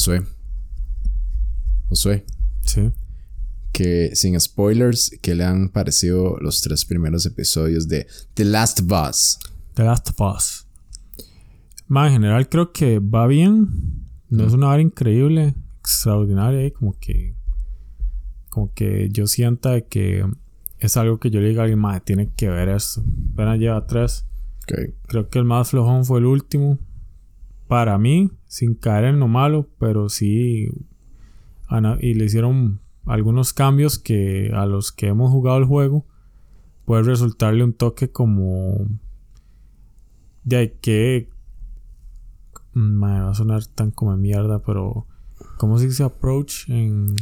Josué. Josué. Sí. Que sin spoilers, que le han parecido los tres primeros episodios de The Last of Us. The Last of Us. Ma, en general creo que va bien. No es una hora increíble, extraordinaria y como que. Como que yo sienta que es algo que yo le diga a alguien, más tiene que ver esto. Apenas lleva tres. Okay. Creo que el más flojón fue el último. Para mí, sin caer en lo malo, pero sí. Y le hicieron algunos cambios que a los que hemos jugado el juego puede resultarle un toque como. De que. Me va a sonar tan como mierda, pero. ¿Cómo se dice approach en,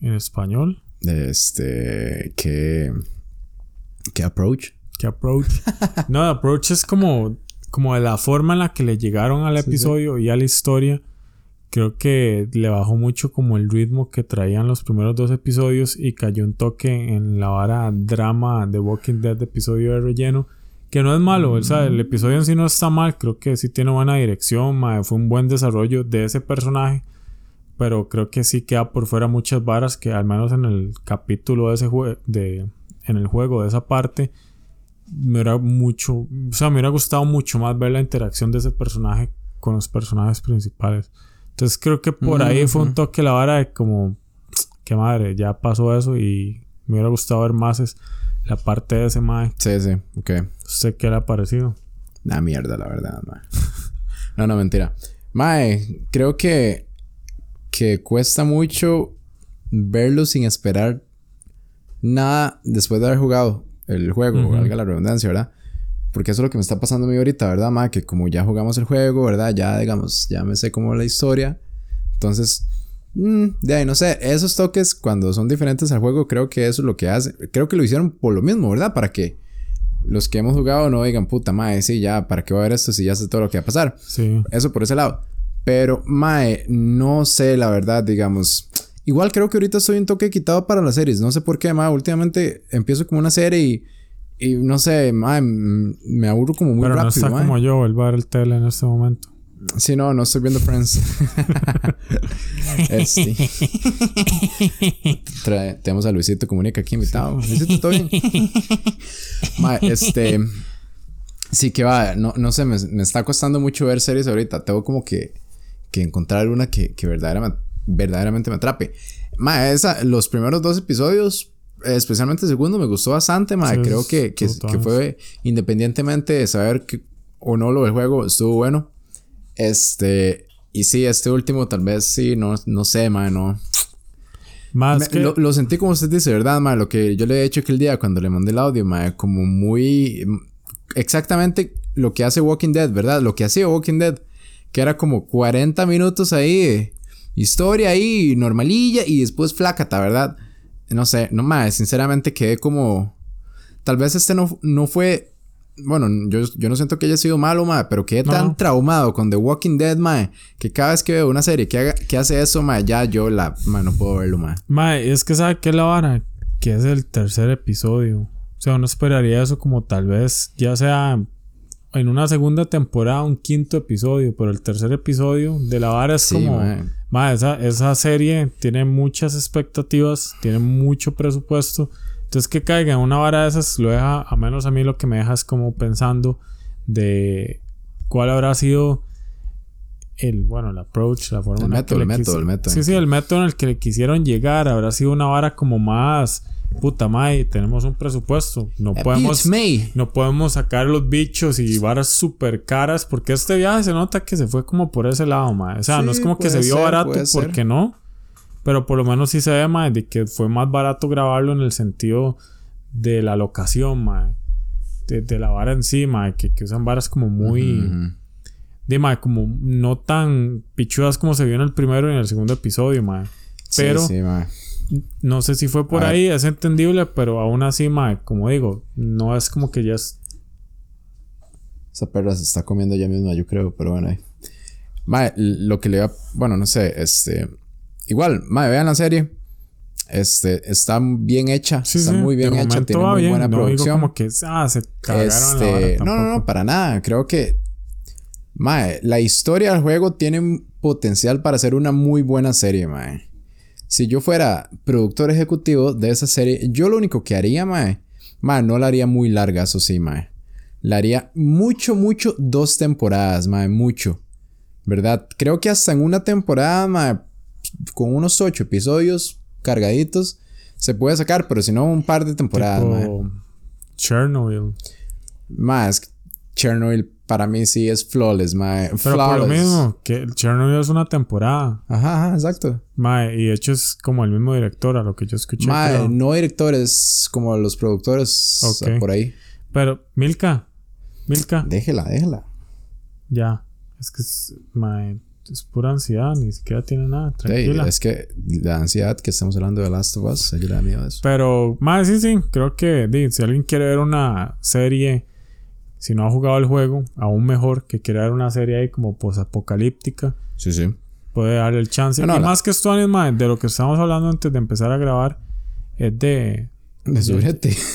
en español? Este. ¿Qué. ¿Qué approach? ¿Qué approach? no, approach es como. Como de la forma en la que le llegaron al episodio y a la historia. Creo que le bajó mucho como el ritmo que traían los primeros dos episodios y cayó un toque en la vara drama de Walking Dead de episodio de relleno. Que no es malo, o sea, el episodio en sí no está mal, creo que sí tiene buena dirección, fue un buen desarrollo de ese personaje pero creo que sí queda por fuera muchas varas que al menos en el capítulo de ese juego de en el juego de esa parte me hubiera mucho o sea me hubiera gustado mucho más ver la interacción de ese personaje con los personajes principales. Entonces creo que por ahí fue un toque la vara de como qué madre ya pasó eso y me hubiera gustado ver más es la parte de ese mae. Sí sí ok. ¿usted qué le ha parecido? una mierda la verdad mae. no no mentira. Mae creo que que cuesta mucho verlo sin esperar nada después de haber jugado el juego, valga la redundancia, ¿verdad? Porque eso es lo que me está pasando a mí ahorita, ¿verdad, ma? Que como ya jugamos el juego, ¿verdad? Ya, digamos, ya me sé cómo la historia. Entonces, mm, de ahí, no sé, esos toques cuando son diferentes al juego, creo que eso es lo que hace. Creo que lo hicieron por lo mismo, ¿verdad? Para que los que hemos jugado no digan, puta madre, sí, ya, ¿para qué va a haber esto si ya sé todo lo que va a pasar? Sí. Eso por ese lado. Pero, mae, no sé la verdad, digamos. Igual creo que ahorita estoy un toque quitado para las series. No sé por qué, mae. Últimamente empiezo como una serie y. Y no sé, mae, me aburro como muy Pero rápido. no está como yo, el ver el tele en este momento. Sí, no, no estoy viendo Friends. este. Trae, tenemos a Luisito Comunica aquí invitado. Luisito, ¿todo bien? mae, este. Sí, que va, no, no sé, me, me, está costando mucho ver series ahorita. Tengo como que, que encontrar una que, que verdaderamente, verdaderamente me atrape. Ma, esa, los primeros dos episodios, especialmente el segundo, me gustó bastante, ma. Sí, Creo que, que, que, fue independientemente de saber que o no lo del juego, estuvo bueno. Este, y sí, este último tal vez sí, no, no sé, ma, no. Más Me- que... lo, lo sentí como usted dice, ¿verdad, ma? Lo que yo le he hecho aquel día cuando le mandé el audio, ma, como muy... Exactamente lo que hace Walking Dead, ¿verdad? Lo que hacía Walking Dead, que era como 40 minutos ahí, historia ahí, normalilla, y después flácata, ¿verdad? No sé, no más, sinceramente quedé como... Tal vez este no, no fue... Bueno, yo, yo no siento que haya sido malo, ma, pero quedé No. tan traumado con The Walking Dead, ma, que cada vez que veo una serie que, haga, que hace eso, ma, ya yo la... Ma, no puedo verlo, ma. Mae, es que sabe qué es la vara, que es el tercer episodio. O sea, uno esperaría eso como tal vez, ya sea en una segunda temporada, un quinto episodio, pero el tercer episodio de la vara es Sí, como. esa, esa serie tiene muchas expectativas, tiene mucho presupuesto. Entonces que caiga en una vara de esas lo deja, a menos a mí lo que me deja es como pensando de cuál habrá sido el, bueno, el approach, la forma El en método, que el método, el método. Sí, sí, el método en el que le quisieron llegar habrá sido una vara como más puta madre, tenemos un presupuesto, no podemos It's me. no podemos sacar los bichos y varas súper caras porque este viaje se nota que se fue como por ese lado, mae. O sea, no es como que se vio ser, barato porque no, pero por lo menos sí se ve, mae, de que fue más barato grabarlo en el sentido de la locación, mae. De, de la vara en sí, mae, que, que usan varas como muy... Ujú. De, mae, como no tan pichudas como se vio en el primero y en el segundo episodio. Sí, Pero sí. No sé si fue por A ver. ahí, es entendible, pero aún así, mae, como digo, no es como que ya es Esa perra se está comiendo ella misma, yo creo, pero bueno. ahí. Mae, lo que le va. Bueno, no sé, este. Igual, mae, vean la serie. Este, está bien hecha. Sí, está sí, muy bien hecha. Tiene muy bien, buena no digo producción. como que ah, se en la Este, no, no, no, para nada. Creo que. Mae, la historia del juego tiene potencial para hacer una muy buena serie, mae. Si yo fuera productor ejecutivo de esa serie, yo lo único que haría, mae, mae, no la haría muy larga, eso sí, mae. La haría mucho, mucho, dos temporadas, mae, mucho. ¿Verdad? Creo que hasta en una temporada, mae, con unos ocho episodios cargaditos, se puede sacar, pero si no, un par de temporadas, mae. Chernobyl. Más, Chernobyl para mí sí es flawless, mae. Pero por lo mismo, que Chernobyl es una temporada. Ajá, ajá, exacto. Mae, y de hecho es como el mismo director a lo que yo escuché. Mae, no directores, como los productores Ok. por ahí. Pero, Milka, Milka, Déjela, déjela. ya. Es que es, mae, es pura ansiedad, ni siquiera tiene nada. Sí, Tranquila. es que la ansiedad que estamos hablando de Last of Us, a ella le da miedo eso. Pero, más sí, sí, creo que di, si alguien quiere ver una serie, si no ha jugado el juego, aún mejor, que quiere ver una serie ahí como posapocalíptica, Sí, sí. puede darle el chance. No, no, y la- más que esto, mae, de lo que estábamos hablando antes de empezar a grabar, es de. De su brete.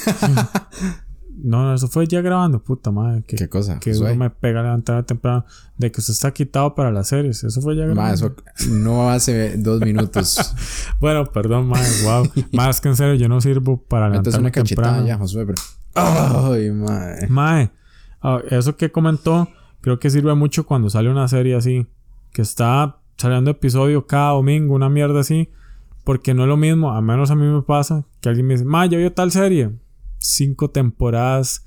No, no, eso fue ya grabando, puta madre. Que, ¿Qué cosa? que uno me pega a levantarme temprano. De que usted está quitado para las series. Eso fue ya grabando. Ma, eso no hace dos minutos. Bueno, perdón, madre, wow. más que en serio, yo no sirvo para Entonces levantarme una cachetada temprano. ya, Josué, pero... Ay, mae. Mae, ah, eso que comentó, creo que sirve mucho cuando sale una serie así, que está saliendo episodio cada domingo, una mierda así, porque no es lo mismo, a menos a mí me pasa, que alguien me dice, Mae, yo vi tal serie, cinco temporadas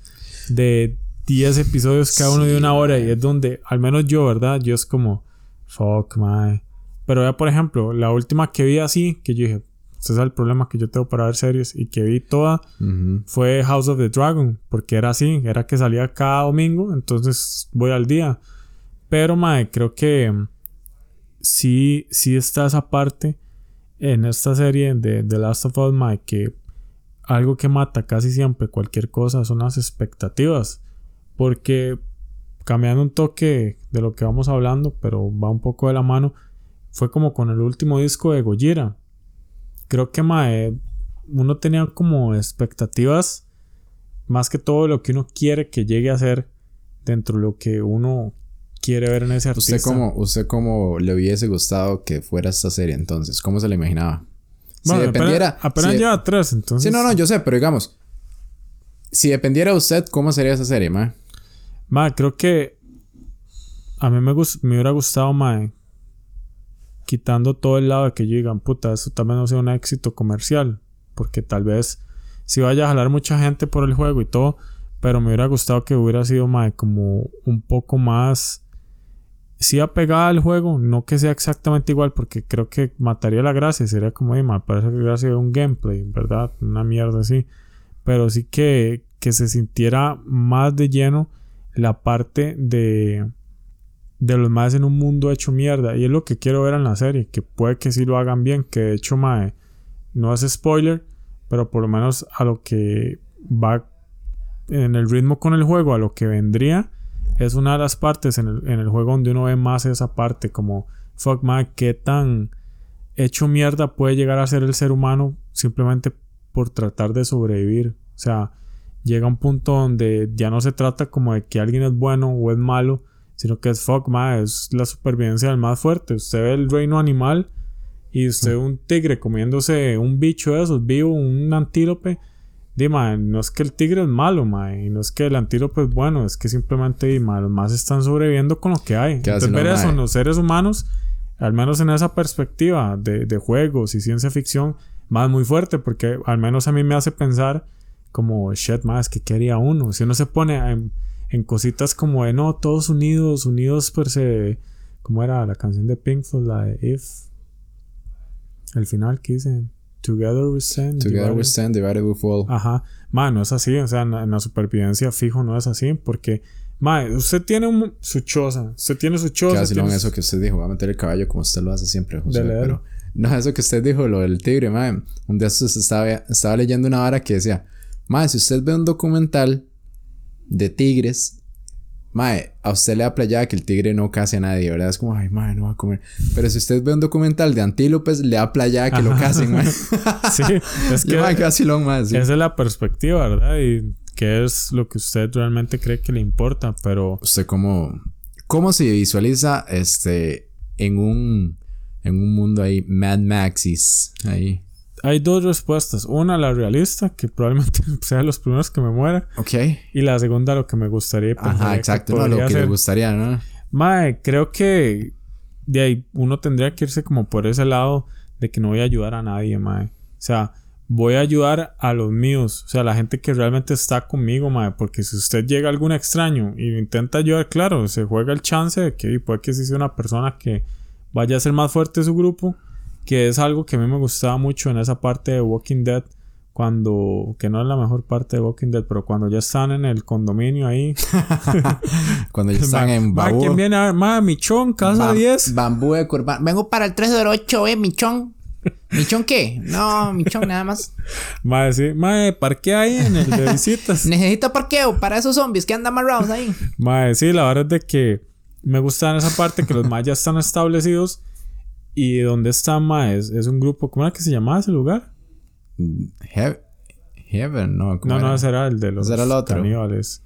de 10 episodios cada uno de una hora, y es donde, al menos yo, ¿verdad? Yo es como, fuck, mae. Pero ya, por ejemplo, la última que vi así, que yo dije, ese es el problema que yo tengo para ver series, y que vi toda, Ujú. fue House of the Dragon, porque era así, era que salía cada domingo, entonces voy al día. Pero, mae, creo que mm, sí, sí está esa parte en esta serie de The Last of Us, mae, que algo que mata casi siempre cualquier cosa son las expectativas. Porque, cambiando un toque de lo que vamos hablando, pero va un poco de la mano, fue como con el último disco de Gojira. Creo que, mae, uno tenía como expectativas más que todo lo que uno quiere que llegue a ser dentro de lo que uno quiere ver en ese artista. ¿Usted cómo, ¿Usted cómo le hubiese gustado que fuera esta serie entonces? ¿Cómo se la imaginaba? Bueno, si dependiera... apenas, apenas si- lleva tres, entonces. Sí, no, no, yo sé, pero digamos... Si dependiera de usted, ¿cómo sería esa serie, mae? Ma, creo que a mí me hubiera gustado, ma, quitando todo el lado de que yo digan, puta, eso también no sea un éxito comercial, porque tal vez si vaya a jalar mucha gente por el juego y todo, pero me hubiera gustado que hubiera sido, ma, como un poco más, sí apegada al juego, no que sea exactamente igual, porque creo que mataría la gracia, sería como, "Ey, ma, parece que hubiera sido un gameplay, ¿verdad? Una mierda así, pero sí que, que se sintiera más de lleno la parte de de los más en un mundo hecho mierda. Y es lo que quiero ver en la serie que puede que sí lo hagan bien que de hecho no es spoiler pero por lo menos a lo que va en el ritmo con el juego a lo que vendría es una de las partes en el, en el juego donde uno ve más esa parte como fuck mae qué tan hecho mierda puede llegar a ser el ser humano simplemente por tratar de sobrevivir. O sea llega un punto donde ya no se trata como de que alguien es bueno o es malo, sino que es fuck, ma, es la supervivencia del más fuerte. Usted ve el reino animal y usted ve un tigre comiéndose un bicho de esos vivo, un antílope. Dime, no es que el tigre es malo, ma, y no es que el antílope es bueno, es que simplemente di, ma, los más están sobreviviendo con lo que hay. ¿Qué Entonces, hacen ver eso en los seres humanos, al menos en esa perspectiva de, de juegos y ciencia ficción, más muy fuerte, porque al menos a mí me hace pensar como shit más que quería uno si uno se pone en cositas como de no todos unidos unidos per se como era la canción de Pink Floyd la de If el final que dicen Together we stand Together divided- we stand, divided we fall. Ajá. Ma, no es así. O sea, en, la- en la supervivencia fijo no es así. Porque, ma, usted tiene un- su choza. Usted tiene su choza. Casi tiene eso que usted dijo, va a meter el caballo como usted lo hace siempre, José. Pero no, eso que usted dijo, lo del tigre, mae. Un día estos estaba, estaba leyendo una vara que decía, mae, si usted ve un documental de tigres, mae, a usted le da playada que el tigre no case a nadie, ¿verdad? Es como, ay, mae, no va a comer. Pero si usted ve un documental de antílopes, le da playada que lo casen, mae. Sí, es que mae, casi lo más, sí. esa es la perspectiva, ¿verdad? Y qué es lo que usted realmente cree que le importa. Pero, Usted cómo, cómo se visualiza este en un, en un mundo ahí, Mad Maxis, ahí. Hay dos respuestas. Una, la realista, que probablemente sea los primeros que me muera. Ok. Y la segunda, lo que me gustaría. Ajá, exacto, no, lo que le gustaría, ¿no? Mae, creo que de ahí uno tendría que irse como por ese lado de que no voy a ayudar a nadie, mae. O sea, voy a ayudar a los míos, o sea, la gente que realmente está conmigo, mae, porque si usted llega a algún extraño y intenta ayudar, claro, se juega el chance de que puede que sea una persona que vaya a ser más fuerte de su grupo, que es algo que a mí me gustaba mucho en esa parte de Walking Dead, cuando, que no es la mejor parte de Walking Dead, pero cuando ya están en el condominio ahí. cuando ya están en Bambú. ¿Quién viene a ver? Ma, Michón, casa 10. Bambú de curva. Vengo para el 308, eh, Michón. ¿Michón qué? No, Michón nada más. Madre, sí. Madre, parquea ahí en el de visitas. Necesito parqueo para esos zombies que andan amarrados ahí. Madre, sí, la verdad es de que me gusta en esa parte que los mayas están establecidos. Y donde están, madre, es, es un grupo. ¿Cómo era que se llamaba ese lugar? Heaven, no. No, no, ese era el de los era el otro? caníbales.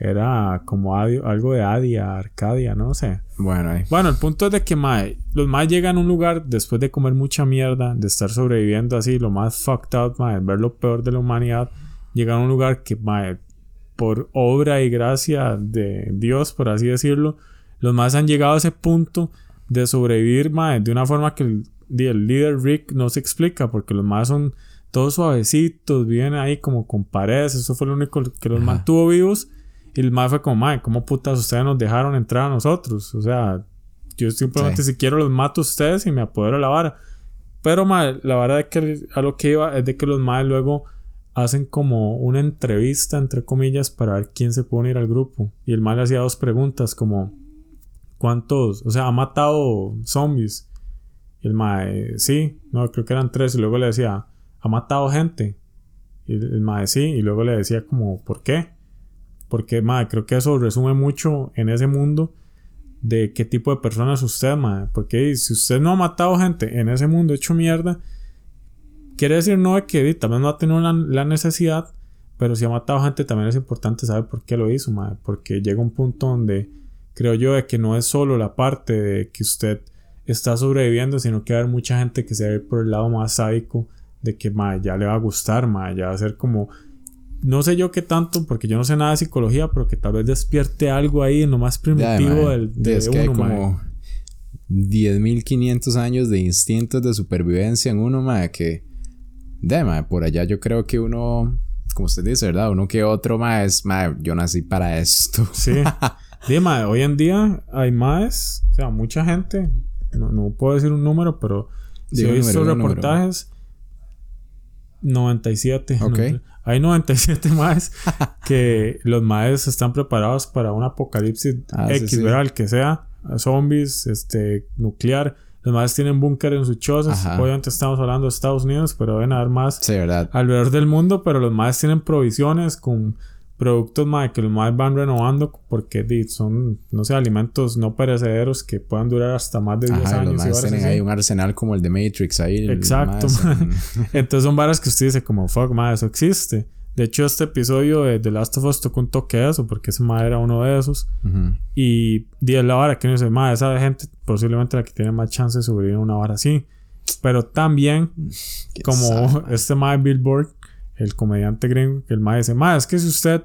Era como algo de Adia, Arcadia, no sé. Bueno, ahí. Bueno, el punto es de que mae, los más llegan a un lugar después de comer mucha mierda, de estar sobreviviendo así, lo más fucked up, mae, ver lo peor de la humanidad, llegan a un lugar que, mae, por obra y gracia de Dios, por así decirlo, los más han llegado a ese punto de sobrevivir, mae, de una forma que el, el líder Rick no se explica, porque los más son todos suavecitos, viven ahí como con paredes, eso fue lo único que los mantuvo vivos y el mae fue como, mae, ¿cómo putas ustedes nos dejaron entrar a nosotros? O sea, yo simplemente si quiero los mato a ustedes y me apodero de la vara. Pero, mae, la vara de que a lo que iba es de que los maes luego hacen como una entrevista, entre comillas, para ver quién se puede unir al grupo. Y el mae le hacía dos preguntas como, ¿cuántos? O sea, ¿ha matado zombies? El mae, sí, no, creo que eran tres. Y luego le decía, ¿ha matado gente? El mae, sí. Y luego le decía como, ¿por qué? Porque, madre, creo que eso resume mucho en ese mundo de qué tipo de persona es usted, madre. Porque si usted no ha matado gente en ese mundo hecho mierda, quiere decir no de que también no ha tenido la, necesidad, pero si ha matado gente también es importante saber por qué lo hizo, madre. Porque llega un punto donde creo yo de que no es solo la parte de que usted está sobreviviendo, sino que hay mucha gente que se ve por el lado más sádico de que, madre, ya le va a gustar, madre, ya va a ser como no sé yo qué tanto, porque yo no sé nada de psicología, pero que tal vez despierte algo ahí en lo más primitivo del, de, es que hay como 10.500 años de instintos de supervivencia en uno, mae, que... De, mae, por allá yo creo que uno... Como usted dice, ¿verdad? Uno que otro, mae, es... Mae, yo nací para esto. Sí. Dime, hoy en día hay más... O sea, mucha gente... No, puedo decir un número, pero... Si he visto reportajes... 97. Ok. Hay 97 más que los maes están preparados para un apocalipsis ah, X, ¿verdad? El que sea, zombies, este, nuclear. Los maes tienen búnker en sus chozas. Obviamente estamos hablando de Estados Unidos, pero deben haber más alrededor del mundo. Pero los maes tienen provisiones con productos más que los más van renovando porque son, no sé, alimentos no perecederos que puedan durar hasta más de 10 Ajá, años. Los más tienen ahí un arsenal como el de Matrix ahí. Exacto. Entonces son varas que usted dice como, fuck, más eso existe. De hecho, este episodio de The Last of Us tocó un toque de eso, porque ese madre era uno de esos. Y di la vara que uno dice, madre, esa gente posiblemente la que tiene más chance de sobrevivir en una vara así. Pero también, como este madre Billboard, el comediante gringo, que el mae dice, mae, es que si usted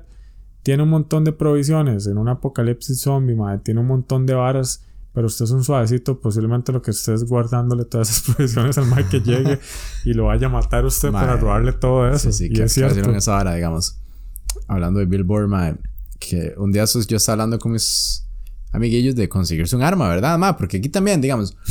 tiene un montón de provisiones en un apocalipsis zombie, mae, tiene un montón de varas, pero usted es un suavecito, posiblemente lo que usted es guardándole todas esas provisiones al mae que llegue y lo vaya a matar usted para robarle todo eso. Sí, sí, y es cierto. esa vara, digamos. Hablando de Billboard, mae, que un día yo estaba hablando con mis amiguillos de conseguirse un arma, ¿verdad? Ma, porque aquí también, digamos.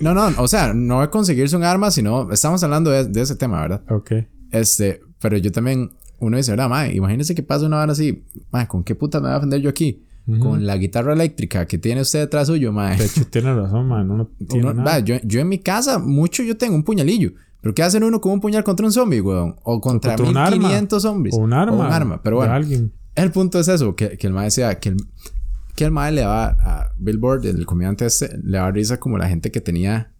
No, no, o sea, no es conseguirse un arma, sino estamos hablando de, de ese tema, ¿verdad? Ok. Este, pero yo también, uno dice, ¿verdad, mae? Imagínese que pasa una hora así, mae, ¿con qué puta me voy a defender yo aquí? Con la guitarra eléctrica que tiene usted detrás suyo, mae. De hecho, tiene razón, mae. No, tiene nada. yo, yo, en mi casa, mucho yo tengo un puñalillo. Pero ¿qué hacen uno con un puñal contra un zombie, weón? O contra, 1500 zombies. O un arma. O un arma. Pero bueno, alguien. el punto es eso, que, que el mae decía que el, que el mae le va a Billboard, el comediante este, le va a risa como la gente que tenía,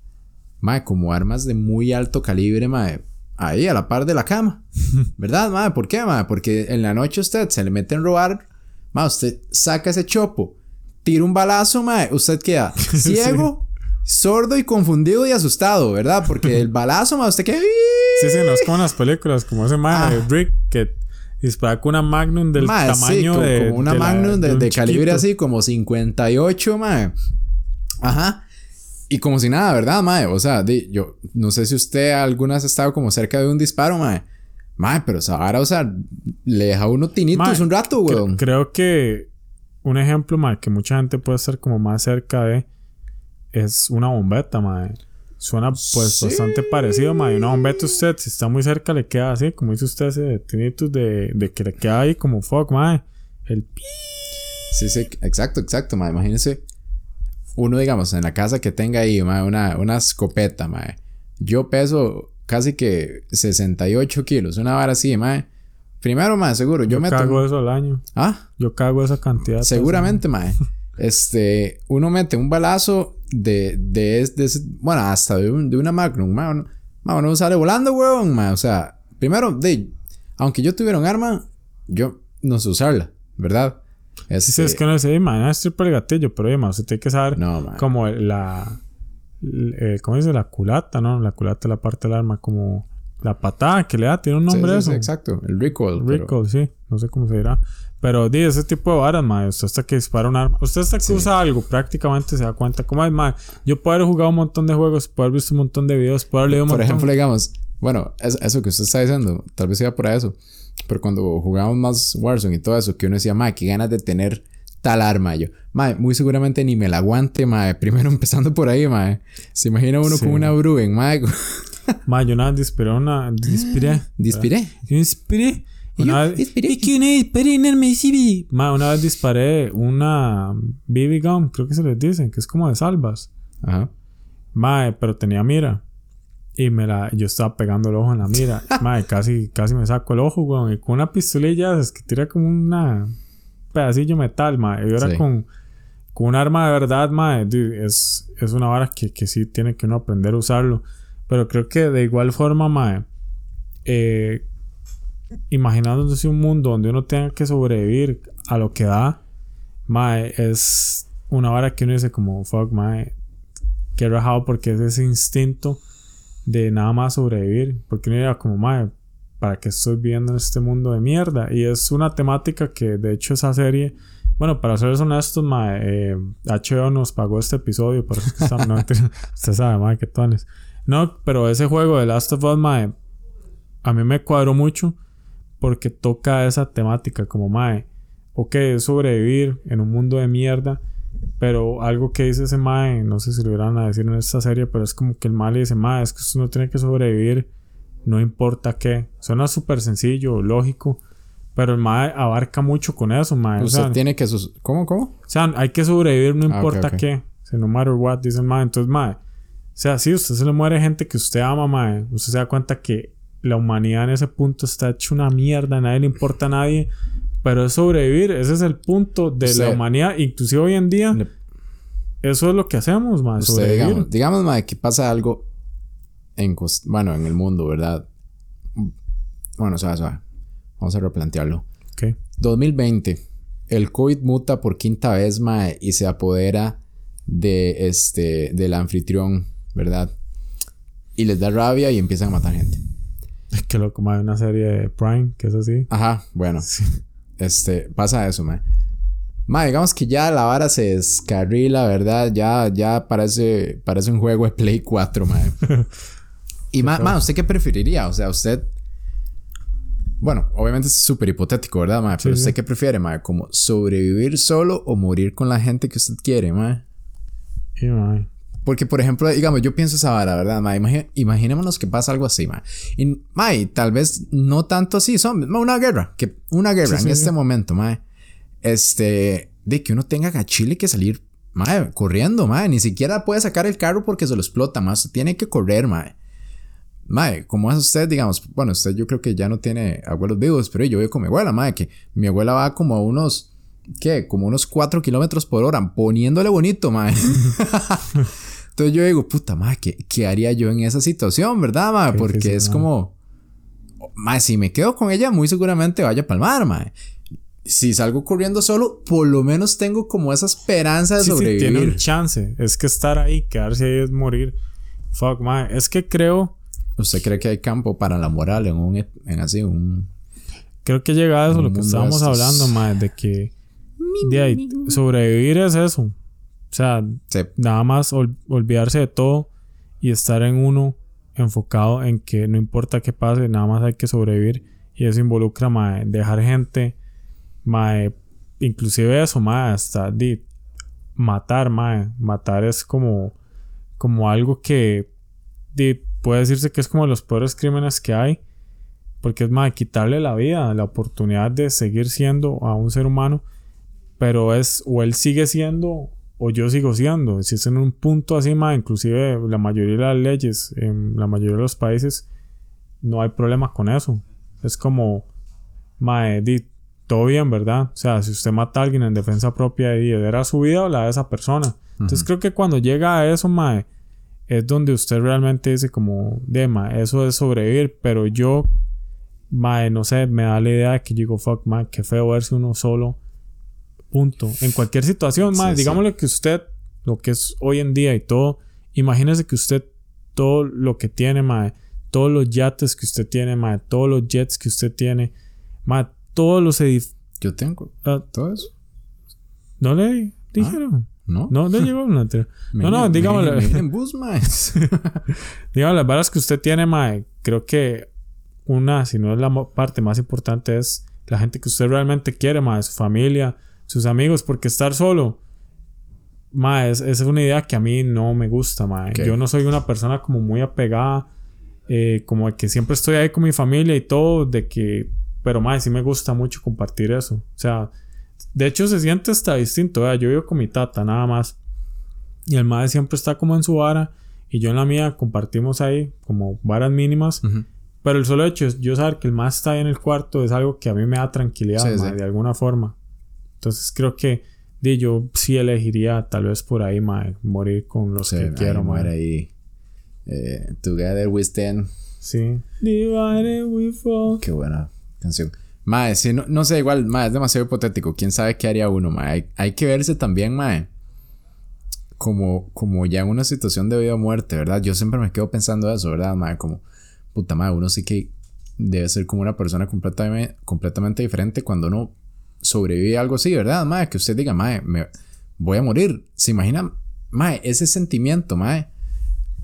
mae, como armas de muy alto calibre, mae ahí a la par de la cama. ¿Verdad, madre? ¿Por qué, madre? Porque en la noche usted se le mete en robar, madre, usted saca ese chopo, tira un balazo, madre, usted queda ciego sordo y confundido y asustado, ¿verdad? Porque el balazo, mae, usted que... Sí, sí, no es como en las películas, como ese mae Ah. Rick que dispara con una Magnum del sí, tamaño como, de. como una de la- Magnum de, de calibre así, como 58, mae. Ajá. Y como si nada, ¿verdad, mae? O sea, di- yo no sé si usted alguna vez ha estado como cerca de un disparo, mae. Mae, pero vara, o sea, le deja uno tinitos Mae, un rato, weón. creo que un ejemplo, mae, que mucha gente puede estar como más cerca de es una bombeta, mae. Suena pues Sí. bastante parecido, mae. Una bombeta usted, si está muy cerca, le queda así, como dice usted, ese tinnitus de, de que le queda ahí como fuck, mae. El pi. Sí, sí, exacto, exacto, mae. Imagínense uno, digamos, en la casa que tenga ahí, mae, una, una escopeta, mae. Yo peso casi que 68 kilos, una vara así, mae. Primero, mae, seguro, yo, Yo meto... cago eso al año. Ah, Yo cago esa cantidad. Seguramente, mae. Este, uno mete un balazo de, de, de ese- bueno, hasta de, un- de una Magnum, mae. Uno, mae, uno sale volando, weón, mae. O sea, primero, de, aunque yo tuviera un arma, yo no sé usarla, ¿verdad? Sí, sí, Este, es que no sé, man, es triple gatillo, pero oye, man, usted tiene que saber No, como la. eh, ¿Cómo dice? La culata, ¿no? La culata es la parte del arma, como la patada que le da, tiene un Sí, nombre sí, eso. sí, exacto, el recoil. pero- Recoil, sí, no sé cómo se dirá. Pero di ese tipo de varas. Usted hasta que dispara un arma. Usted hasta que Sí. usa algo, prácticamente se da cuenta. ¿Cómo es? Yo puedo haber jugado un montón de juegos, puedo haber visto un montón de videos, puedo haber leído un Por montón. ejemplo, digamos, bueno, es- eso que usted está diciendo, tal vez iba por eso. Pero cuando jugábamos más Warzone y todo eso, que uno decía, mae, qué ganas de tener tal arma. Yo, mae, muy seguramente ni me la aguante, mae. Primero empezando por ahí, mae. Se imagina uno Sí. con una Bruin, mae. Man, yo una vez disparé una. Disparé. Dispiré. Yo disparé. Y Una yo vez, disparé. Es que una disparé en el una vez disparé una BB gun, creo que se les dicen, que es como de salvas. Ajá. Mae, pero tenía mira. Y me la, yo estaba pegando el ojo en la mira. Mae, casi, casi me saco el ojo, weón. Y con una pistolilla es que tira como una pedacillo de metal, mae. Y ahora Sí. con, con un arma de verdad, di- es, es una vara que, que sí tiene que uno aprender a usarlo. Pero creo que de igual forma, mae, eh, imaginándose un mundo donde uno tenga que sobrevivir a lo que da, mae, es una vara que uno dice como, fuck, mae, qué rajado porque es ese instinto de nada más sobrevivir. Porque uno diría como, mae, ¿para qué estoy viviendo en este mundo de mierda? Y es una temática que de hecho esa serie... Bueno, para serles honestos, mae, eh, HBO nos pagó este episodio, por eso es que estamos... no, usted sabe, que tones. No, pero ese juego de Last of Us, mae, a mí me cuadró mucho porque toca esa temática como, mae, ok, sobrevivir en un mundo de mierda, pero algo que dice ese mae, no sé si lo irán a decir en esta serie, pero es como que el mae le dice, mae, es que usted no tiene que sobrevivir, no importa qué. Suena súper sencillo, lógico, pero el mae abarca mucho con eso, mae. O Usted sea, tiene que... sus- ¿Cómo, cómo? o sea, hay que sobrevivir, no Ah, importa qué. O sea, no matter what, dice el mae. Entonces, mae, o sea, sí, usted se le muere gente que usted ama, mae. Usted se da cuenta que la humanidad en ese punto está hecha una mierda, a nadie le importa a nadie. Pero es sobrevivir, ese es el punto de la humanidad. Inclusive hoy en día, Le- eso es lo que hacemos, sobrevivir. digamos, digamos, que pasa algo en... Bueno, en el mundo, ¿verdad? Bueno, suave, suave. Vamos a replantearlo. Ok. 2020. El COVID muta por quinta vez, mae, y se apodera de este del anfitrión, ¿verdad? Y les da rabia y empiezan a matar gente. Que loco, mae, una serie de Prime, que es así. Ajá, bueno. Este, pasa eso, mae. Mae, digamos que ya la vara se descarrila, ¿verdad? Ya, ya parece, parece un juego de Play 4, mae. y ma, ma, ¿usted qué preferiría? O sea, usted. Bueno, obviamente es súper hipotético, ¿verdad, mae? Pero Sí, ¿usted sí. qué prefiere, mae? ¿Como sobrevivir solo o morir con la gente que usted quiere, mae? Y, mae, Porque, por ejemplo, digamos, yo pienso esa vara, ¿verdad? Ma? Imagi- imaginémonos que pasa algo así, ma. Y, ma, y tal vez no tanto así, son ma, una guerra, que una guerra Sí, en sí, este sí. momento, ma. Este, de que uno tenga a Chile que salir, ma, corriendo, ma. Ni siquiera puede sacar el carro porque se lo explota, ma. Se tiene que correr, ma. Ma, como es usted, digamos, bueno, usted yo creo que ya no tiene abuelos vivos, pero yo veo con mi abuela, ma, que mi abuela va como a unos, ¿qué? Como unos 4 kilómetros por hora, poniéndole bonito, ma. Entonces yo digo, puta madre, ¿qué, qué haría yo en esa situación, verdad, madre? Porque es como, madre, si me quedo con ella, muy seguramente vaya a palmar, madre. si salgo corriendo solo, por lo menos tengo como esa esperanza de Sí, sí, sobrevivir. tiene un chance. Es que estar ahí, quedarse ahí es morir. Fuck, mae. Es que creo, ¿Usted cree que hay campo para la moral en un en así un creo que llega a eso lo que estábamos hablando, mae, de que de ahí, sobrevivir es eso. O sea, sí, nada más ol- olvidarse de todo y estar en uno enfocado en que no importa qué pase, nada más hay que sobrevivir. Y eso involucra mae, dejar gente, mae, inclusive eso, mae, hasta di, matar, mae, matar es como como algo que puede decirse que es como de los peores crímenes que hay porque es mae, quitarle la vida, la oportunidad de seguir siendo a un ser humano pero es o él sigue siendo o yo sigo siendo. Si es en un punto así, más inclusive la mayoría de las leyes en la mayoría de los países no hay problema con eso. Es como, mae, di, todo bien, ¿verdad? O sea, si usted mata a alguien en defensa propia, di, era su vida o la de esa persona. Entonces creo que cuando llega a eso, mae, es donde usted realmente dice como, de, mae, eso es sobrevivir, pero yo, mae, no sé, me da la idea de que yo digo, fuck, mae, qué feo verse uno solo Punto. En cualquier situación, más, sí. digámosle que usted, lo que es hoy en día y todo, imagínese que usted, todo lo que tiene, mae, todos los yates que usted tiene, mae, todos los jets que usted tiene, mae, todos los edificios. yo tengo todo eso. ¿No le dijeron? ¿No? No le llegó una No, no, digámosle. en bus, mae. Digamos, las balas que usted tiene, mae, creo que una, si no es la parte más importante, es la gente que usted realmente quiere, mae, su familia, sus amigos, porque estar solo, mae, es, es una idea que a mí no me gusta, mae. Ok. Yo no soy una persona como muy apegada, eh, como de que siempre estoy ahí con mi familia y todo, de que, pero mae, sí me gusta mucho compartir eso. O sea, de hecho se siente hasta distinto, vea, yo vivo con mi tata, nada más. Y el mae siempre está como en su vara y yo en la mía compartimos ahí como varas mínimas. Ujú. Pero el solo hecho es yo saber que el más está ahí en el cuarto es algo que a mí me da tranquilidad, Sí, sí. de alguna forma. Entonces creo que yo sí elegiría tal vez por ahí, mae, morir con los Sí, que ahí quiero, mae. ahí. Eh, Together we stand. Sí. Divided we fall. Qué buena canción. Mae, sí, no, no sé, igual, mae, es demasiado hipotético. ¿Quién sabe qué haría uno, mae? Hay, hay que verse también, mae. Como, como ya en una situación de vida o muerte, ¿verdad? Yo siempre me quedo pensando eso, ¿verdad, mae? Como, puta madre, uno sí que debe ser como una persona completamente, completamente diferente cuando uno sobrevive a algo así, ¿verdad, mae? Que usted diga, mae, me voy a morir. ¿Se imagina, mae, ese sentimiento, mae?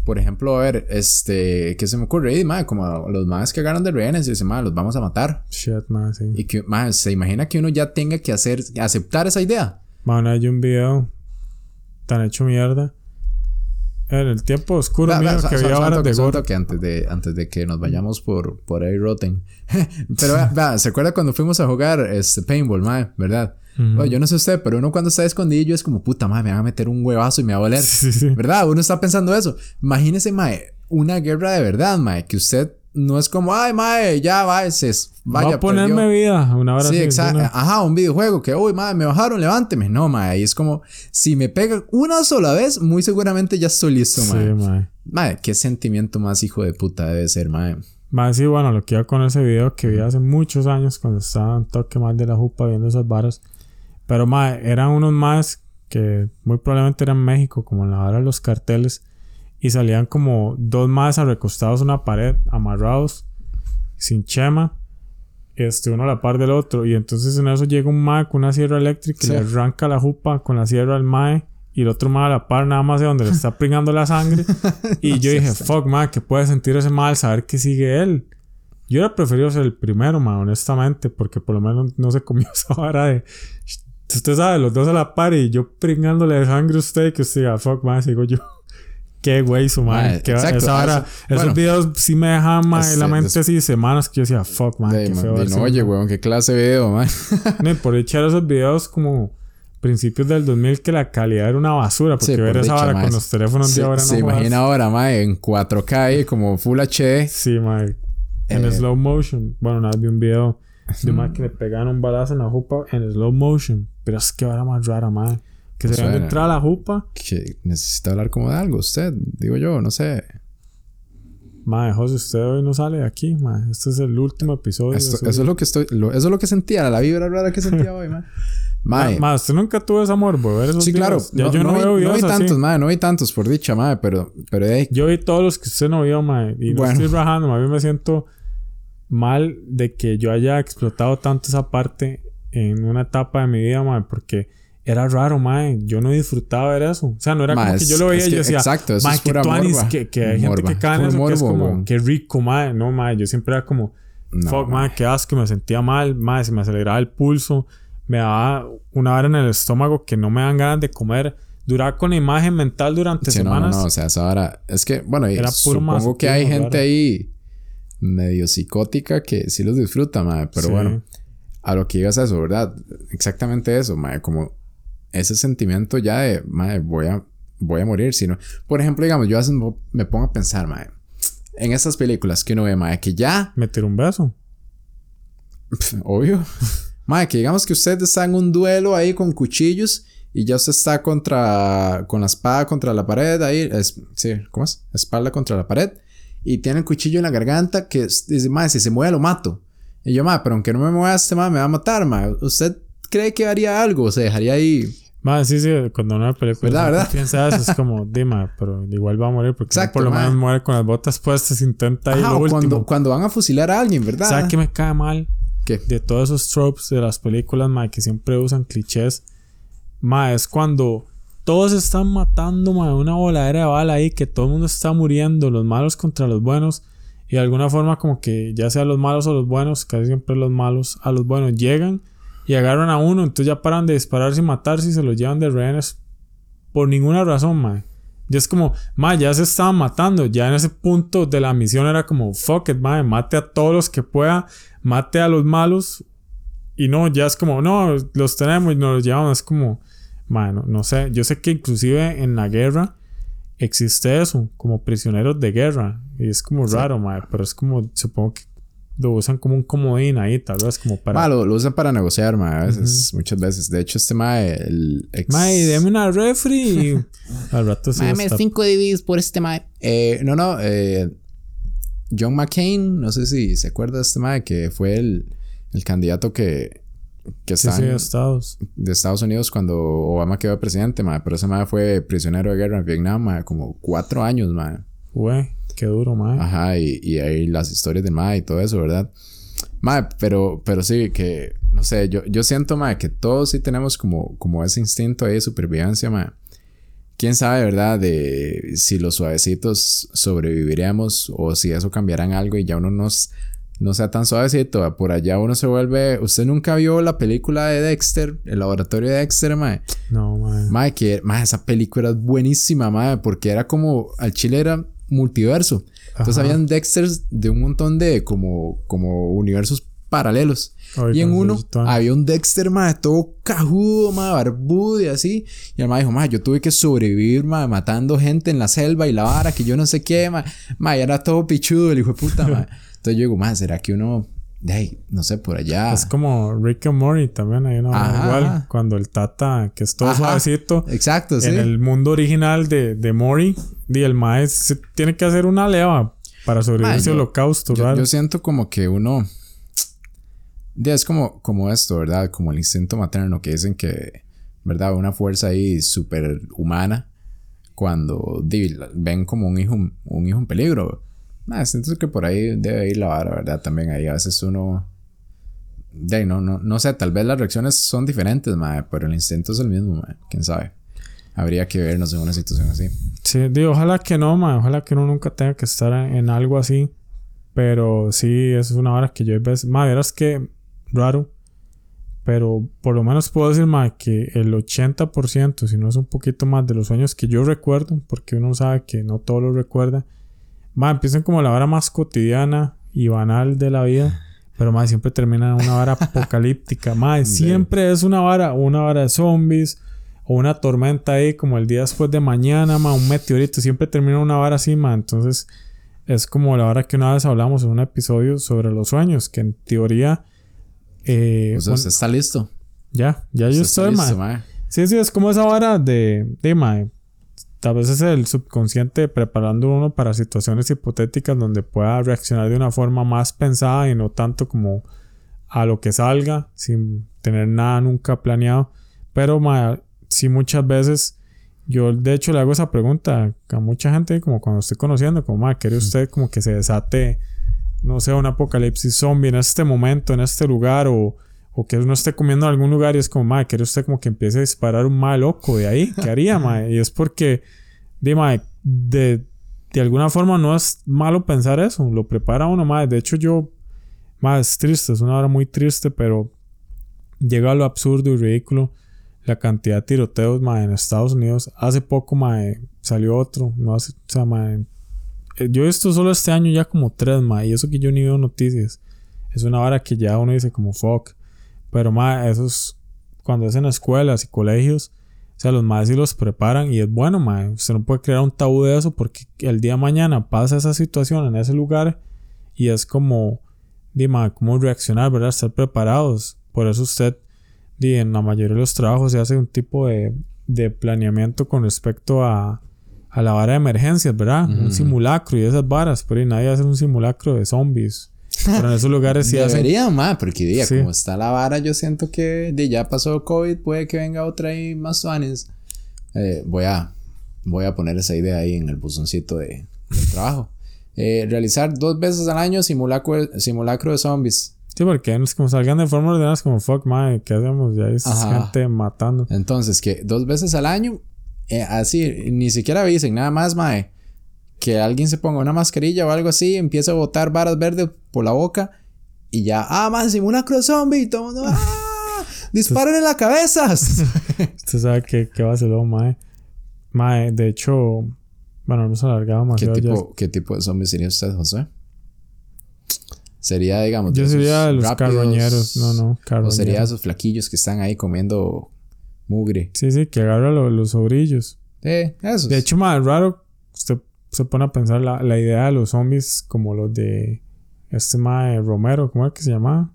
Por ejemplo, a ver, este, ¿qué se me ocurre? Y, mae, como los más que agarran de rehenes y dicen, mae, los vamos a matar. Shit, mae, sí. Y que, mae, se imagina que uno ya tenga que hacer, aceptar esa idea. Mano, hay un video tan hecho mierda. En el tiempo oscuro mío que había varas de gordo. que antes de, antes de que nos vayamos por, por ahí roten. pero vea, ¿se acuerda cuando fuimos a jugar este paintball, mae? ¿Verdad? Bueno, yo no sé usted, pero uno cuando está escondido es como, puta, mae, me van a meter un huevazo y me va a doler. Sí, sí. ¿Verdad? Uno está pensando eso. Imagínese, mae, una guerra de verdad, mae, que usted no es como, ay, mae, ya va, vaya. Va a ponerme perdió". vida. Una hora Sí, exacto. Ajá, un videojuego que, uy, madre, me bajaron, levánteme. No, madre, ahí es como, si me pega una sola vez, muy seguramente ya estoy listo, Sí, madre. mae. Madre, qué sentimiento más hijo de puta debe ser, madre. Más sí, bueno, lo que iba con ese video que vi hace muchos años cuando estaba un toque más de la jupa viendo esas varas. Pero más, eran unos más que muy probablemente eran en México, como en la hora de los carteles. Y salían como dos más recostados a una pared, amarrados, sin chema. Este, uno a la par del otro. Y entonces en eso llega un mae con una sierra eléctrica y Sí. le arranca la jupa con la sierra al mae. Y el otro mae a la par, nada más de donde le está pringando la sangre. Y yo dije, fuck, mae, que puede sentir ese mal saber que sigue él. Yo hubiera preferido ser el primero, mae, honestamente, porque por lo menos no se comió esa vara de. Usted sabe, los dos a la par y yo pringándole de sangre a usted, que usted diga, fuck, mae, sigo yo. Qué güey su madre. Mae, exacto, esa vara, eso- esos bueno. videos sí me dejaban mae, en la mente así semanas que yo decía, fuck, man, De- qué man, feo. de- no, oye, uno". weón, qué clase de video. No, y por echar esos videos como principios del 2000 que la calidad era una basura, porque Sí, por ver esa mae. con los teléfonos Se, de ahora se no jodas. imagina ahora, madre, en 4K ahí, como Full HD. Sí, mae. En Eh. slow motion. Bueno, una vez vi un video de un mae que le pegaban un balazo en la jupa en slow motion. Pero es que vara más rara, mae. Que se vean entrar a la jupa. Que necesita hablar como de algo, usted, digo yo, no sé. Mae, José, usted hoy no sale de aquí, mae. Este es el último episodio. Esto- eso es lo que estoy... lo- eso es lo que sentía, la vibra rara que sentía hoy, mae. Mae. Mae, usted nunca tuvo ese amor por ver esos Sí, claro. Ya No, yo no, no vi, veo no vi tantos, mae. No vi tantos, por dicha, mae. Pero... Pero ahí... Yo vi todos los que usted no vio, mae. Y Bueno. no estoy rajando, mae. A mí me siento mal de que yo haya explotado tanto esa parte en una etapa de mi vida, mae. Porque era raro, mae. Yo no disfrutaba ver eso. O sea, no era Mae, como que es- yo lo veía y que- yo decía... exacto, eso mae, es que tuanis, que, que hay gente que cae en eso, que es morbo, como... Qué rico, mae. No, mae. Yo siempre era como... No, Fuck, mae. qué asco, me sentía mal, mae, se me aceleraba el pulso, me daba una vara en el estómago que no me dan ganas de comer. Duraba con la imagen mental durante Sí, no, no, semanas. no, o sea, esa vara... Es que, bueno, Era supongo que hay gente ahí medio psicótica que sí los disfruta, mae. Pero Sí. bueno, a lo que ibas a eso, ¿verdad? Exactamente eso, mae. Como ese sentimiento ya de, mae, voy a, voy a morir. Si no... Por ejemplo, digamos, yo me- pongo a pensar, mae. En estas películas que uno ve, mae, que ya Me tiró un beso. Obvio. Mae, que digamos que usted está en un duelo ahí con cuchillos y ya usted está contra. con la espada contra la pared ahí. Es, sí, ¿cómo es? Espalda contra la pared. Y tiene el cuchillo en la garganta que dice, mae, si se mueve lo mato. Y yo, mae, pero aunque no me mueva este mae, me va a matar, mae. ¿Usted cree que haría algo? ¿Se dejaría ahí? Mae, sí, sí, cuando una película ¿Verdad, verdad? es como, dime, pero igual va a morir porque Exacto, por lo menos muere con las botas puestas, intenta Ajá, lo último. cuando, cuando van a fusilar a alguien, ¿verdad? ¿Sabes qué me cae mal? ¿Qué? de todos esos tropes de las películas, mae, que siempre usan clichés, mae, es cuando todos están matando, mae, una voladera de bala ahí, que todo el mundo está muriendo, los malos contra los buenos, y de alguna forma como que ya sea los malos o los buenos, casi siempre los malos a los buenos llegan y agarran a uno, entonces ya paran de dispararse y matarse y se los llevan de rehenes por ninguna razón, mae. Ya es como, mae, ya se estaban matando. Ya en ese punto de la misión era como, fuck it, mae, mate a todos los que pueda, mate a los malos. Y no, ya es como, no, los tenemos y nos los llevamos. Es como, mae, no, no sé. Yo sé que inclusive en la guerra existe eso, como prisioneros de guerra. Y es como Sí. raro, mae, pero es como, supongo que lo usan como un comodín ahí, tal vez como para. Mae, lo, lo usan para negociar, mae, a veces, muchas veces. De hecho, este mae, el ex... Mae, deme una refri y al rato sí Mae, me está- cinco DVDs por este mae. Eh, no, no, eh, John McCain, no sé si se acuerda de este mae, que fue el, el candidato que, que Sí, está sí, en- Estados. de Estados Unidos cuando Obama quedó presidente, mae. Pero ese mae fue prisionero de guerra en Vietnam, mae, como cuatro años, mae. Güey, qué duro, mae. Ajá, y, y ahí las historias del mae y todo eso, ¿verdad? Mae, pero, pero sí, que, no sé, yo, yo siento, mae, que todos sí tenemos como, como ese instinto ahí de supervivencia, mae. Quién sabe, ¿verdad? De si los suavecitos sobreviviremos o si eso cambiará en algo y ya uno nos, no sea tan suavecito. Por allá uno se vuelve. ¿Usted nunca vio la película de Dexter? El laboratorio de Dexter, mae. No, mae. Mae, que mae, esa película es buenísima, mae, porque era como al chile era multiverso. Entonces Ajá. habían Dexters de un montón de como como universos paralelos. Y en uno había un Dexter, mae, todo cajudo, mae, barbudo y así. Y el mae dijo, mae, yo tuve que sobrevivir, mae, matando gente en la selva y la vara, que yo no sé qué, mae. Mae, era todo pichudo el hijo de puta, mae. Entonces yo digo, mae, ¿será que uno, de ahí, no sé, por allá? Es como Rick and Morty también. Hay una Ajá, igual. Cuando el Tata, que es todo Ajá. suavecito. Exacto, sí. En el mundo original de, de Mori, y el mae se tiene que hacer una leva para sobrevivir ese holocausto, Yo, yo siento como que uno. Ya, es como, como esto, ¿verdad? Como el instinto materno que dicen que, ¿verdad? Una fuerza ahí súper humana cuando ven como un hijo, un hijo en peligro. Nada, siento que por ahí debe ir la vara, ¿verdad? También ahí a veces uno. De ahí, no, no, no sé, tal vez las reacciones son diferentes, madre, pero el instinto es el mismo, madre. Quién sabe. Habría que vernos en una situación así. Sí, digo, ojalá que no, mae. Ojalá que uno nunca tenga que estar en, algo así. Pero sí, eso es una hora que yo hay veces. Mae, verás que raro. Pero por lo menos puedo decir, mae, que el 80%, si no es un poquito más de los sueños que yo recuerdo, porque uno sabe que no todo lo recuerda, mae, empiezan como la hora más cotidiana y banal de la vida. Pero mae, siempre termina en una vara apocalíptica. Mae, siempre es una vara, una vara de zombies o una tormenta ahí como el día después de mañana, ma, un meteorito, siempre termina una vara así, ma. Entonces, es como la hora que una vez hablamos en un episodio sobre los sueños, que en teoría. eh, O sea, bueno, usted está listo. ya, ya yo estoy, ma. listo, mae. Sí, sí, es como esa vara de, de ma, tal vez es el subconsciente preparando uno para situaciones hipotéticas donde pueda reaccionar de una forma más pensada y no tanto como a lo que salga sin tener nada nunca planeado. Pero sí muchas veces yo de hecho le hago esa pregunta a mucha gente como cuando estoy conociendo, como, ma, ¿quiere usted como que se desate, no sé, un apocalipsis zombie en este momento, en este lugar o o que uno esté comiendo en algún lugar y es como, madre, quiere usted como que empiece a disparar un mal loco de ahí, ¿qué haría, madre? Y es porque, de, de, de alguna forma no es malo pensar eso, lo prepara uno, madre. De hecho, yo, más es triste, es una hora muy triste, pero llega a lo absurdo y ridículo la cantidad de tiroteos, madre, en Estados Unidos. Hace poco, madre, salió otro, no hace, o sea, madre, eh, yo he visto solo este año ya como tres, madre, y eso que yo ni veo noticias. Es una hora que ya uno dice como fuck. Pero más, esos, cuando es en escuelas y colegios, o sea, los más sí los preparan y es bueno, ma. Usted no puede crear un tabú de eso porque el día de mañana pasa esa situación en ese lugar y es como, dime, cómo reaccionar, ¿verdad? Estar preparados. Por eso usted, di, en la mayoría de los trabajos se hace un tipo de, de planeamiento con respecto a, a la vara de emergencias, ¿verdad? Un simulacro y esas varas, pero nadie hace un simulacro de zombies pero en esos lugares sí Debería más, porque día, como está la vara, yo siento que de ya pasó COVID, puede que venga otra y más fans. Eh, voy a voy a poner esa idea ahí en el buzoncito de, trabajo. Eh, realizar dos veces al año simulacro, simulacro de zombies. Sí, porque como salgan de forma ordenada, como fuck, madre, ¿qué hacemos? Ya hay gente matando. Entonces, que dos veces al año, eh, así, ni siquiera avisen, nada más, mae que alguien se ponga una mascarilla o algo así, empieza a botar varas verdes por la boca y ya, ah, man, simulacro zombie, todo mundo, ah, disparen en la cabeza. Usted sabe que, que va a ser lo mae. Mae, de hecho, bueno, hemos alargado más. ¿Qué tipo, ¿Qué tipo de zombie sería usted, José? Sería, digamos, yo sería de los carroñeros, no, no, carroñeros. O sería esos flaquillos que están ahí comiendo mugre. Sí, sí, que agarra los sobrillos. Sí, esos. De hecho, más raro, se pone a pensar la, la idea de los zombies como los de este mae Romero, ¿cómo es que se llamaba?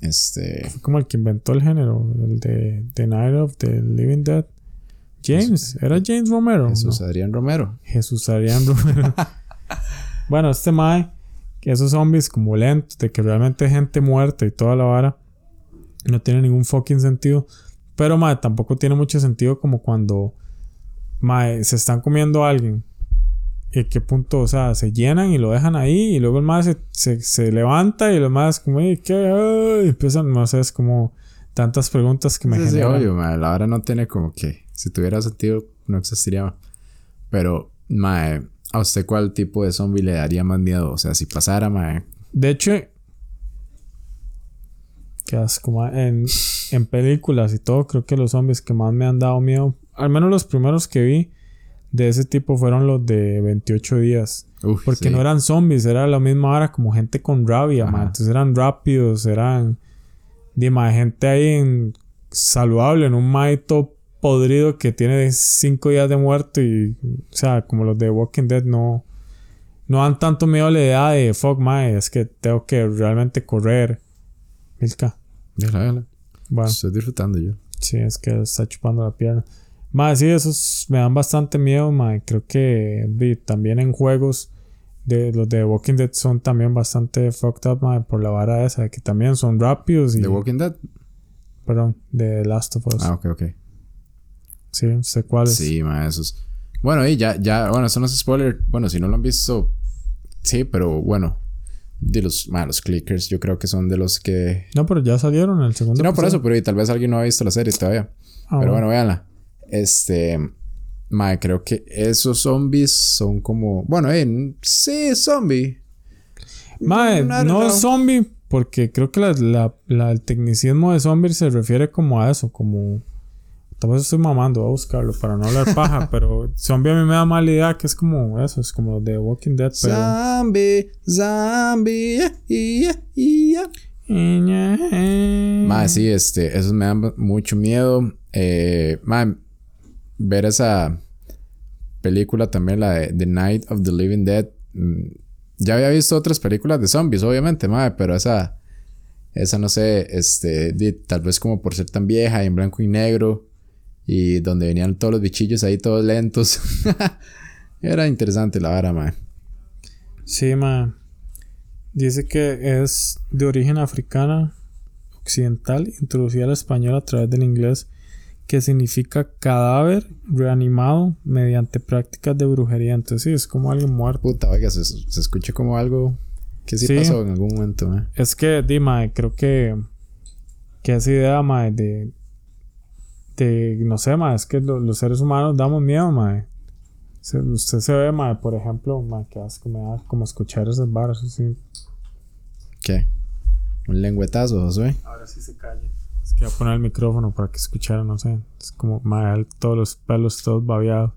Este. Fue como el que inventó el género, el de The Night of the Living Dead. James, ¿era James Romero? Jesús Adrián Romero. Jesús Adrián Romero. bueno, este mae, esos zombies como lentos, de que realmente hay gente muerta y toda la vara, no tiene ningún fucking sentido. Pero mae, tampoco tiene mucho sentido como cuando mae, se están comiendo a alguien ¿Y qué punto? O sea, se llenan y lo dejan ahí y luego el más se, se, levanta y lo más como, ¿qué? Y empiezan, no sé, es como tantas preguntas que me sí, generan. Sí, obvio, la hora no tiene como que, si tuviera sentido, no existiría. Pero, mae, ¿a usted cuál tipo de zombie le daría más miedo? O sea, si pasara, mae. De hecho, que como en, en películas y todo, creo que los zombies que más me han dado miedo, al menos los primeros que vi, de ese tipo fueron los de 28 días. porque no eran zombies, era la misma hora como gente con rabia, Entonces eran rápidos, eran. Dime, gente ahí en, saludable, en un maito podrido que tiene 5 días de muerto y. O sea, como los de Walking Dead no. No dan tanto miedo a la idea de fuck, mae, es que tengo que realmente correr. Milka. Déjala, déjala. Bueno. Estoy disfrutando yo. Sí, es que está chupando la pierna. Más sí, esos me dan bastante miedo, ma. Creo que también en juegos de los de Walking Dead son también bastante fucked up, ma, por la vara esa, que también son rápidos y... ¿De Walking Dead? Perdón, de Last of Us. Ah, ok, ok. Sí, sé cuáles. Sí, ma, esos. Bueno, y ya, ya, bueno, eso no es spoiler. Bueno, si no lo han visto, sí, pero bueno. De los, ma, los clickers, yo creo que son de los que. No, pero ya salieron el segundo. Sí, no, por eso, pero tal vez alguien no ha visto la serie todavía. Ah, pero bueno, véanla. Este. Mae, creo que esos zombies son como. Bueno, eh, sí, zombie. Mae, no, zombie, porque creo que la, la, el tecnicismo de zombie se refiere como a eso, como. Tal vez estoy mamando, a buscarlo para no hablar paja, pero zombie a mí me da mala idea que es como eso, es como de Walking Dead, pero. Zombie, zombie, yeah, yeah, yeah. sí, este, esos me dan mucho miedo. Eh, ver esa película también, la de The Night of the Living Dead. Mm, ya había visto otras películas de zombies, obviamente, madre, pero esa, esa no sé, este, tal vez como por ser tan vieja y en blanco y negro Y donde venían todos los bichillos ahí todos lentos. Era interesante la vara, mae. Sí, mae. Dice que es de origen africana, occidental, introducida al español a través del inglés, que significa cadáver reanimado mediante prácticas de brujería. Entonces, sí, es como alguien muerto. Puta, oiga, se, se escucha como algo que sí, Sí. pasó en algún momento, mae. Es que, di, mae, creo que. Que esa idea, mae, de. De. No sé, mae, es que lo- los seres humanos damos miedo, mae. Se- usted se ve, mae, por ejemplo, mae, que asco me da como escuchar esas barras así. ¿Qué? Un lengüetazo, Josué. Ahora sí se calla. Es que voy a poner el micrófono para que escuchara, no sé. Es como, mae, todos los pelos todos babeados.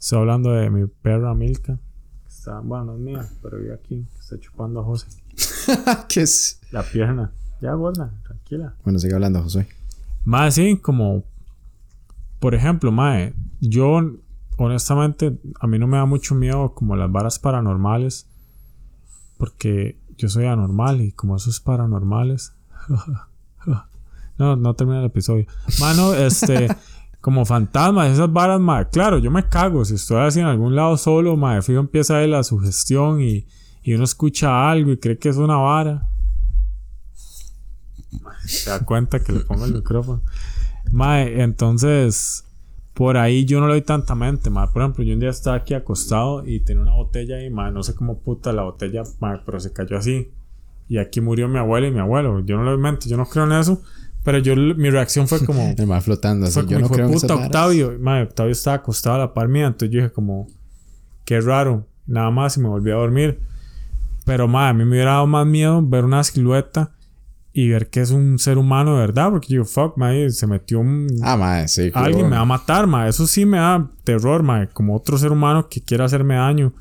Estoy hablando de mi perra Milka. que Está, bueno, no es mía, pero vive aquí. que Está chupando a José. ¿Qué es? La pierna. Ya, gorda, tranquila. Bueno, sigue hablando, Josué. Más sí, como. Por ejemplo, Mae, yo honestamente a mí no me da mucho miedo como las varas paranormales. Porque yo soy anormal y como esos paranormales. no, no termina el episodio. Mano, este. Como fantasmas, esas varas, mae. Claro, yo me cago. Si estoy así en algún lado solo, mae, fijo empieza ahí la sugestión y, y uno escucha algo y cree que es una vara. Se da cuenta que le pongo el micrófono. Mae, entonces, por ahí yo no le doy tanta mente, mae. Por ejemplo, yo un día estaba aquí acostado y tenía una botella ahí, mae. No sé cómo puta la botella, mae, pero se cayó así. Y aquí murió mi abuela y mi abuelo. Yo no le doy mente, yo no creo en eso. Pero yo, mi reacción fue como. El mae flotando así. Fue Yo no creo puta. Octavio. Madre, Octavio estaba acostado a la par mía. Entonces yo dije como, qué raro. Nada más y me volví a dormir. Pero, madre, a mí me hubiera dado más miedo ver una silueta y ver que es un ser humano de verdad. Porque yo, fuck, madre, se metió un... Ah, mae, sí. Alguien claro. me va a matar, madre. Eso sí me da terror, madre. Como otro ser humano que quiera hacerme daño.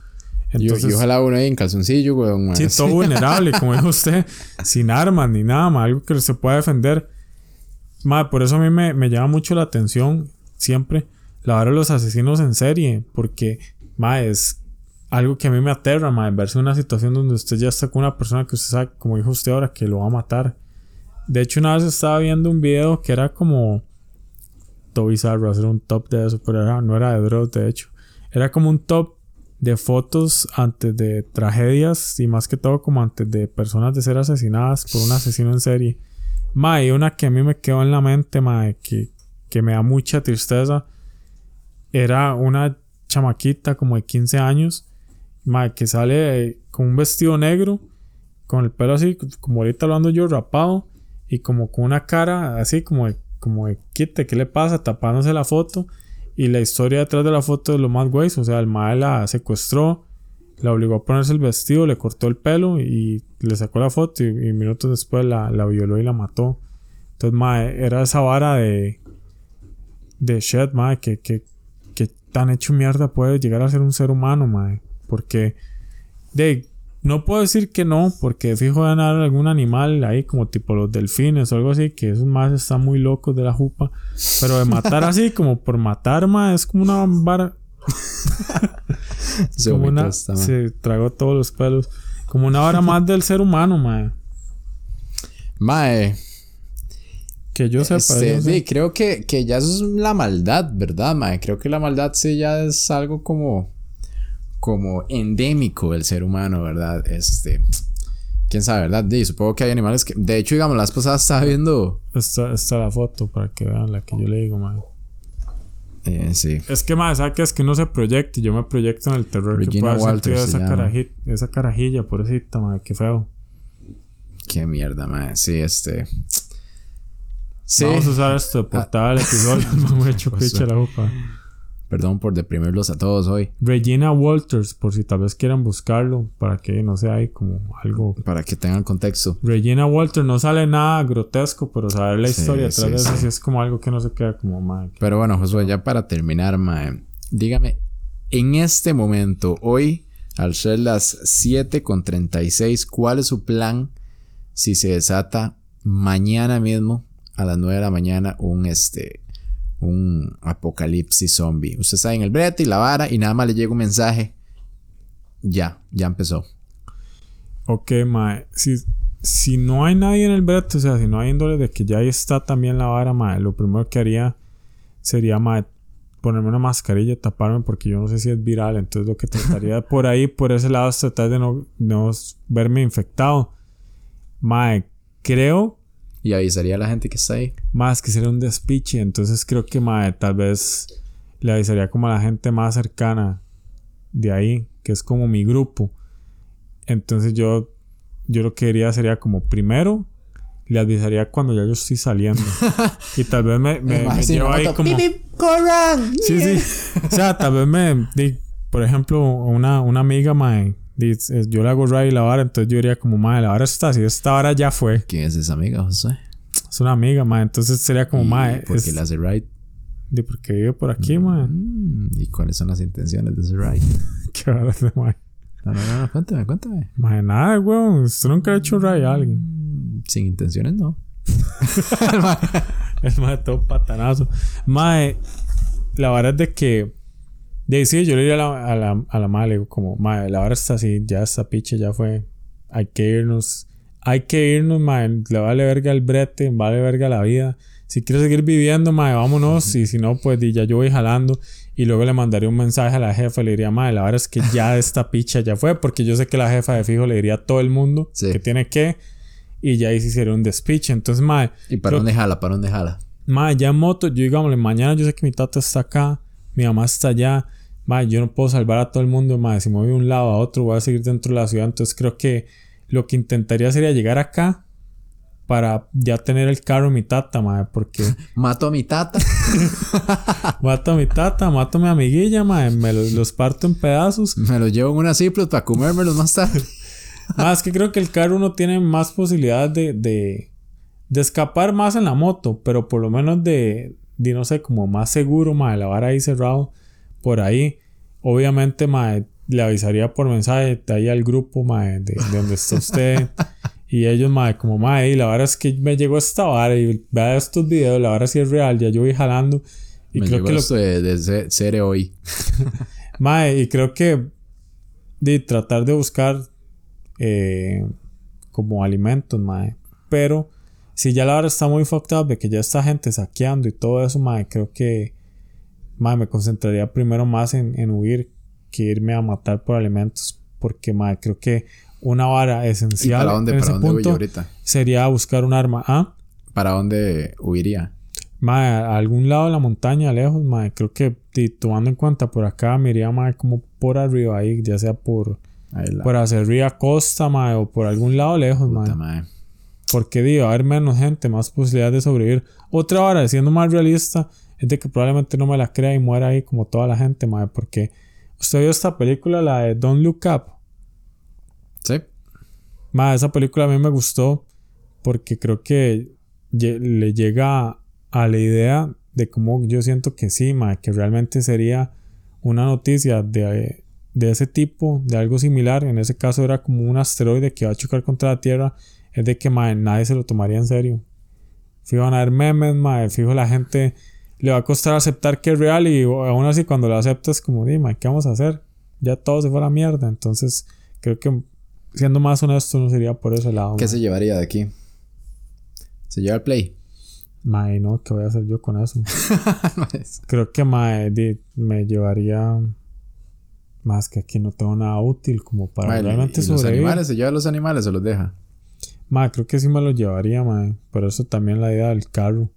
Y- Entonces, ojalá uno ahí en calzoncillo, weón. Sí, todo vulnerable, como dijo usted, sin armas ni nada, ma, algo que se pueda defender. Ma, por eso a mí me, me llama mucho la atención siempre la hora los asesinos en serie, porque ma, es algo que a mí me aterra, ma, verse una situación donde usted ya está con una persona que usted sabe, como dijo usted ahora, que lo va a matar. De hecho, una vez estaba viendo un video que era como todo bizarro hacer un top de eso, pero era- no era de Dross, de hecho. Era como un top de fotos antes de tragedias y más que todo como antes de personas de ser asesinadas por un asesino en serie. Ma, y una que a mí me quedó en la mente, ma, que, que me da mucha tristeza, era una chamaquita como de 15 años, ma, que sale con un vestido negro, con el pelo así, como ahorita lo ando yo, rapado, y como con una cara así como de, como de quite, ¿qué le pasa? Tapándose la foto. Y la historia detrás de la foto es lo más güey. O sea, el mae la secuestró, la obligó a ponerse el vestido, le cortó el pelo y le sacó la foto. Y, y minutos después la, la violó y la mató. Entonces, mae, era esa vara de. de shit, mae, que, que, que tan hecho mierda puede llegar a ser un ser humano, mae. Porque. De. No puedo decir que no, porque fijo de haber algún animal ahí, como tipo los delfines o algo así, que esos más están muy locos de la jupa. Pero de matar así, como por matar, ma, es como una vara. Se como una, esta, mae. se tragó todos los pelos. Como una vara más del ser humano, ma. Mae, Que yo sepa. este, yo no sé. sí, creo que, que ya eso es la maldad, ¿verdad, mae? Creo que la maldad sí ya es algo como, como endémico del ser humano, ¿verdad? Este, quién sabe, ¿verdad? Sí, supongo que hay animales que, de hecho, digamos, las pasadas estaba viendo, Está, está la foto para que vean la que yo le digo, ma. Eh, sí, Es que, ma, ¿sabes qué? Es que uno se proyecta y yo me proyecto en el terror que Regina puede haber Walters sentido se esa, llama. caraji- esa carajilla, pobrecita, ma. Qué feo. qué mierda, mae, sí, este, sí, Vamos a usar esto de portada del episodio. me he hecho picha la jupa. Perdón por deprimirlos a todos hoy, Regina Walters, por si tal vez quieran buscarlo, para que no sea ahí como algo. para que tengan contexto. Regina Walters no sale nada grotesco, pero saber la Sí, historia detrás sí, de eso sí. sí es como algo que no se queda como mal. Pero bueno, Josué, ya para terminar, mae, dígame, en este momento, hoy, al ser las 7 con 36, ¿cuál es su plan si se desata mañana mismo a las 9 de la mañana un este un apocalipsis zombie? Usted está en el brete y la vara y nada más le llega un mensaje. Ya, ya empezó. Ok, mae. Si, si no hay nadie en el brete, o sea, si no hay índole de que ya ahí está también la vara, mae, lo primero que haría sería mae, ponerme una mascarilla, taparme porque yo no sé si es viral, entonces lo que trataría por ahí, por ese lado, es tratar de no, no verme infectado. Mae, creo y avisaría a la gente que está ahí. Más que sería un despiche. Entonces creo que mae, tal vez le avisaría como a la gente más cercana de ahí, que es como mi grupo. Entonces yo, yo lo que diría sería como primero le avisaría cuando ya yo estoy saliendo. y tal vez me, me, llevo ahí como... ¡Corran! Sí, sí. o sea, tal vez me... por ejemplo, una, una amiga, mae, yo le hago ride la vara, entonces yo diría como, mae, la vara está así, esta vara ya fue. ¿Quién es esa amiga, José? Es una amiga, mae, entonces sería como, mae... ¿Por qué le hace ride? De porque vive por aquí. Mm, ¿Y cuáles son las intenciones de ese ride? Qué vara de mae. No, no, no, cuéntame, cuéntame. Mae, nada, weón. Usted nunca ha hecho ride a alguien. Mm, sin intenciones, no. es más de todo patanazo. Mae, la verdad es de que. De sí, yo le diría a la, a la, a la madre, digo, como, mae, la hora está así, ya esta piche ya fue. Hay que irnos. Hay que irnos, mae. Le vale verga el brete, vale verga la vida. Si quieres seguir viviendo, mae, vámonos. Y si no, pues ya yo voy jalando. Y luego le mandaría un mensaje a la jefa. Le diría, madre, la verdad es que ya esta picha ya fue. Porque yo sé que la jefa de fijo le diría a todo el mundo que tiene que. Y ya ahí se hiciera un despiche. Entonces, madre. ¿Y para dónde jala? ¿Para dónde jala? Madre, ya en moto, yo digámosle, mañana yo sé que mi tata está acá. Mi mamá está allá. Madre, yo no puedo salvar a todo el mundo. Madre, si me voy de un lado a otro, voy a seguir dentro de la ciudad. Entonces, creo que lo que intentaría sería llegar acá para ya tener el carro mi tata, madre, porque... mato a mi tata. mato a mi tata, mato a mi amiguilla, madre, me los, parto en pedazos. Me los llevo en una Ziploc para comérmelos más tarde. más que creo que el carro uno tiene más posibilidades de, de, de, escapar más en la moto, pero por lo menos de, de no sé, como más seguro, madre, la vara ahí cerrado por ahí. Obviamente, madre, le avisaría por mensaje de ahí al grupo, madre, de, de donde está usted. Y ellos, madre, como, madre, y la verdad es que me llegó esta vara y vea estos videos, la verdad sí es real, ya yo voy jalando. Y me creo que esto de, de ser hoy. madre, y creo que de tratar de buscar eh, como alimentos, madre. Pero si ya la verdad está muy fucked up de que ya está gente saqueando y todo eso, madre, creo que, madre, me concentraría primero más en, en huir que irme a matar por alimentos. Porque, madre, creo que una vara esencial. para dónde, para dónde yo ahorita? Sería buscar un arma. ¿Ah? ¿Para dónde huiría? a algún lado de la montaña, lejos, madre. Creo que tomando en cuenta por acá, me iría, madre, como por arriba ahí, ya sea por, por hacer ría costa, madre, o por algún lado lejos, madre. Porque, digo, a haber menos gente, más posibilidades de sobrevivir. Otra hora, siendo más realista, es de que probablemente no me la crea y muera ahí como toda la gente, madre. Porque usted vio esta película, la de Don't Look Up. Sí. Más, esa película a mí me gustó porque creo que le llega a la idea de cómo yo siento que sí, ma, que realmente sería una noticia de, de ese tipo, de algo similar. En ese caso era como un asteroide que va a chocar contra la Tierra. Es de que ma, nadie se lo tomaría en serio. Fijo, van a haber memes, ma, fijo, la gente le va a costar aceptar que es real y aún así cuando lo aceptas como, dime, ¿qué vamos a hacer? Ya todo se fue a la mierda. Entonces creo que siendo más honesto, no sería por ese lado. ¿Qué se llevaría de aquí? ¿Se lleva el play? Mae, no, ¿qué voy a hacer yo con eso? Creo que mae, me llevaría más que aquí no tengo nada útil como para realmente ¿y ¿Los animales se lleva los animales o los deja? Mae, creo que sí me los llevaría, mae. Por eso también la idea del carro.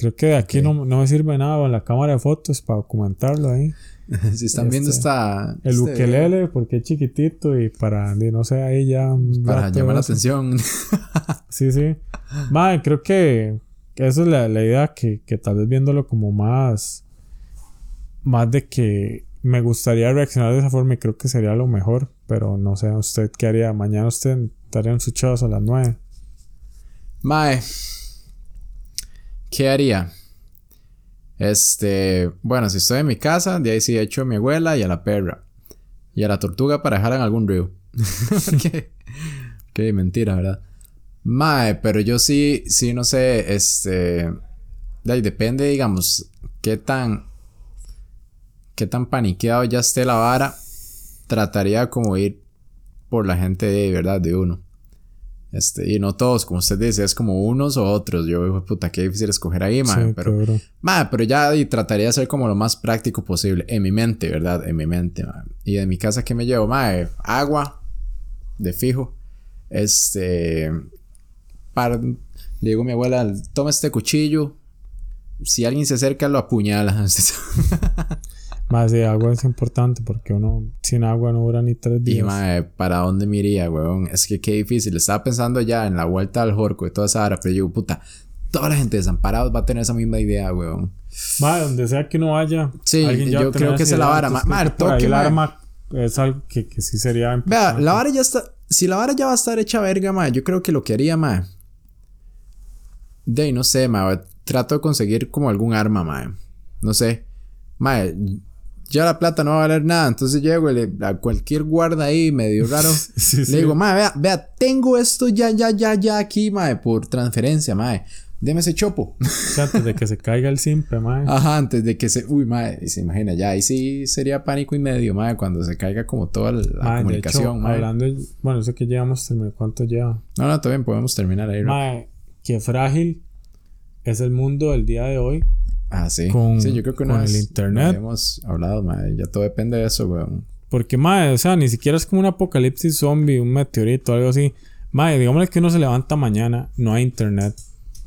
Creo que de aquí no, no me sirve nada con la cámara de fotos para documentarlo ahí. si están viendo este, esta... El este, ukelele, porque es chiquitito y para, no sé, ahí ya... Para llamar la atención. sí, sí. Madre, creo que, esa es la, idea que, que, tal vez viéndolo como más... Más de que me gustaría reaccionar de esa forma y creo que sería lo mejor. Pero no sé, ¿usted qué haría? Mañana usted estaría en su a las 9. Mae. ¿Qué haría? Este, bueno, si estoy en mi casa, de ahí sí echo a mi abuela y a la perra. Y a la tortuga para dejar en algún río. Qué, mentira, ¿verdad? Mae, pero yo sí, sí, no sé, este... De ahí depende, digamos, qué tan... Qué tan paniqueado ya esté la vara. Trataría como ir por la gente de verdad, de uno. Este, y no todos, como usted dice, es como unos o otros. Yo, puta, qué difícil escoger ahí, mae. Sí, pero, pero ya y trataría de ser como lo más práctico posible. En mi mente, ¿verdad? En mi mente. Y de mi casa, ¿qué me llevo? Mae, agua, de fijo. Este. Para, le digo a mi abuela, toma este cuchillo. Si alguien se acerca, lo apuñala. Más de agua es importante porque uno sin agua no dura ni tres Y días. mae, ¿para dónde me iría, weón? Es que qué difícil. Estaba pensando ya en la vuelta al Jorco y toda esa hora, pero yo digo, puta, toda la gente desamparados va a tener esa misma idea, weón. Mae, donde sea que uno vaya. Sí, alguien ya yo creo que es la vara, entonces ma- creo ma, que por ahí toque, el arma es algo que, que sí sería Vea, importante. la vara ya está. Si la vara ya va a estar hecha verga, mae, yo creo que lo que haría, mae. De no sé, mae. Trato de conseguir como algún arma, mae. No sé. Mae, ya la plata no va a valer nada. Entonces llego y le, a cualquier guarda ahí medio raro. Sí, sí. Le digo, mae, vea, vea, tengo esto ya, ya, ya, ya aquí, mae, por transferencia, mae. Deme ese chopo. O sea, antes de que se caiga el simple, mae. Ajá, antes de que se. Uy, mae, y se imagina, ya ahí sí sería pánico y medio, mae, cuando se caiga como toda la, de comunicación, hecho, mae. hablando, de- bueno, sé que llevamos, ¿cuánto lleva? No, no, todavía podemos terminar ahí. ¿no? Mae, qué frágil es el mundo del día de hoy. Ah, sí. con- sí, yo creo que con el internet. Hemos hablado, mae, ya todo depende de eso, weón. Porque, mae, o sea, ni siquiera es como un apocalipsis zombie, un meteorito, algo así. Mae, digámosle que uno se levanta mañana, no hay internet.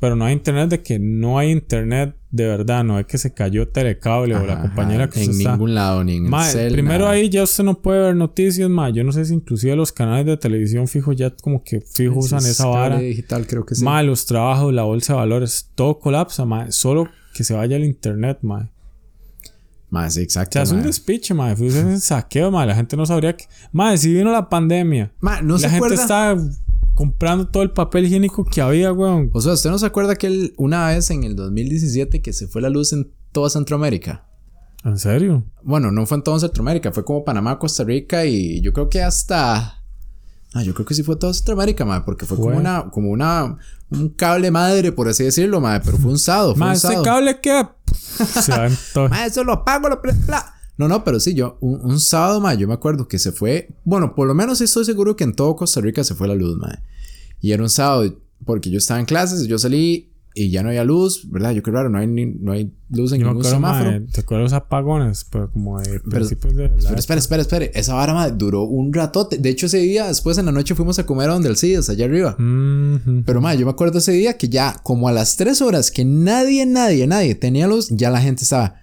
Pero no hay internet de que no hay internet de verdad, no es que se cayó telecable o la Ajá, compañera que En usted está. ningún lado, ni en el cel, primero nada. ahí ya usted no puede ver noticias, mae. Yo no sé si inclusive los canales de televisión fijo ya como que fijo usan es esa vara. digital, creo que sí. Mae, los trabajos, la bolsa de valores, todo colapsa, mae. Solo que se vaya el internet, mae. Mae, sí, O exacto. sea, es un despiche, mae. Fue un saqueo, mae. La gente no sabría que... Mae, si vino la pandemia. Mae, ¿no la se gente acuerda? estaba comprando todo el papel higiénico que había, weón. O sea, ¿usted no se acuerda que él, una vez en el 2017 que se fue la luz en toda Centroamérica? ¿En serio? Bueno, no fue en toda Centroamérica, fue como Panamá, Costa Rica y yo creo que hasta. Ah, yo creo que sí fue toda Centroamérica, madre, porque fue, Fue. como una, como una, un cable madre, por así decirlo, madre, pero fue un un ¿este sado. cable qué? se va en todo. Madre, eso lo apago, lo bla. No, no, pero sí, yo, un, un sábado, madre, yo me acuerdo que se fue, bueno, por lo menos estoy seguro que en todo Costa Rica se fue la luz, madre. Y era un sábado, porque yo estaba en clases, yo salí y ya no había luz, ¿verdad? Yo creo, claro, no hay, ni- no hay luz en Yo ningún acuerdo, semáforo. ¿te acuerdas los apogones? Pero como de principios de... la Espera, espera, espera, espera. Esa vara madre, duró un ratote. De hecho, ese día, después en la noche fuimos a comer a donde el CIDES, allá arriba. Pero madre, yo me acuerdo ese día que ya, como a las 3 horas que nadie, nadie, nadie tenía luz, ya la gente estaba.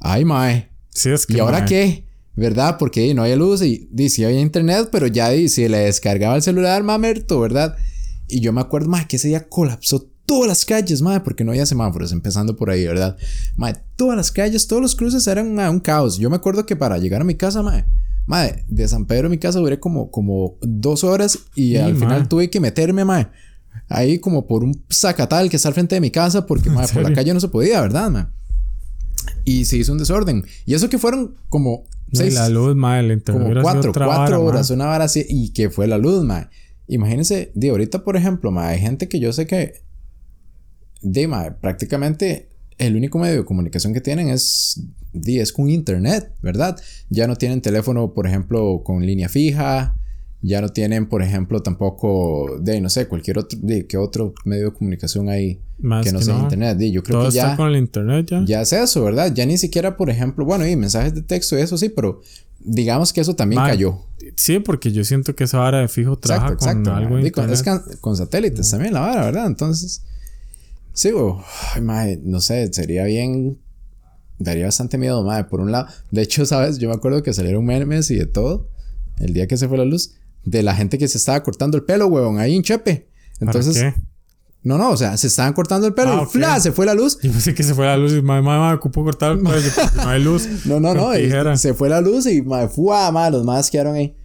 Ay, mae. Sí, es que... ¿Y ahora mae, qué? ¿Verdad? Porque no había luz y, y sí había internet, pero ya y, si le descargaba el celular, mamerto, ¿verdad? Y yo me acuerdo, madre, que ese día colapsó todas las calles, madre, porque no había semáforos, empezando por ahí, ¿verdad? Madre, todas las calles, todos los cruces eran un caos. Yo me acuerdo que para llegar a mi casa, madre, madre, de San Pedro a mi casa duré como, como dos horas y Sí, al final tuve que meterme, madre, ahí como por un zacatal que está al frente de mi casa, porque, madre, por la calle no se podía, ¿verdad, madre? Y se hizo un desorden. Y eso que fueron como no, y seis, la luz, mae, el como cuatro, cuatro vara, horas, una hora así, y que fue la luz, mae. Imagínense, de ahorita, por ejemplo, mae, hay gente que yo sé que, de mae, prácticamente el único medio de comunicación que tienen es, es con internet, ¿verdad? Ya no tienen teléfono, por ejemplo, con línea fija, ya no tienen, por ejemplo, tampoco, de, no sé, cualquier otro, de, ¿qué otro medio de comunicación hay Más que no que sea no. internet? Yo creo Todo que está ya... con el internet ya. Ya es eso, ¿verdad? Ya ni siquiera, por ejemplo, bueno, y mensajes de texto y eso sí, pero digamos que eso también cayó. Sí, porque yo siento que esa vara de fijo trabaja Exacto, con algo de internet. es con satélites también la vara, ¿verdad? Entonces, sí, güey, ay, mae, no sé, sería bien, daría bastante miedo, mae, por un lado. De hecho, ¿sabes? Yo me acuerdo que salieron memes y de todo, el día que se fue la luz, de la gente que se estaba cortando el pelo, huevón, ahí en Chepe. ¿Para Entonces, qué? no, no, o sea, se estaban cortando el pelo Ah, y ok. ¡fla! se fue la luz. Yo pensé que se fue la luz y mamá, mamá, ocupo cortar el porque no hay luz. No, no, no. y se fue la luz y madre, ¡fua! madre, los más quedaron ahí.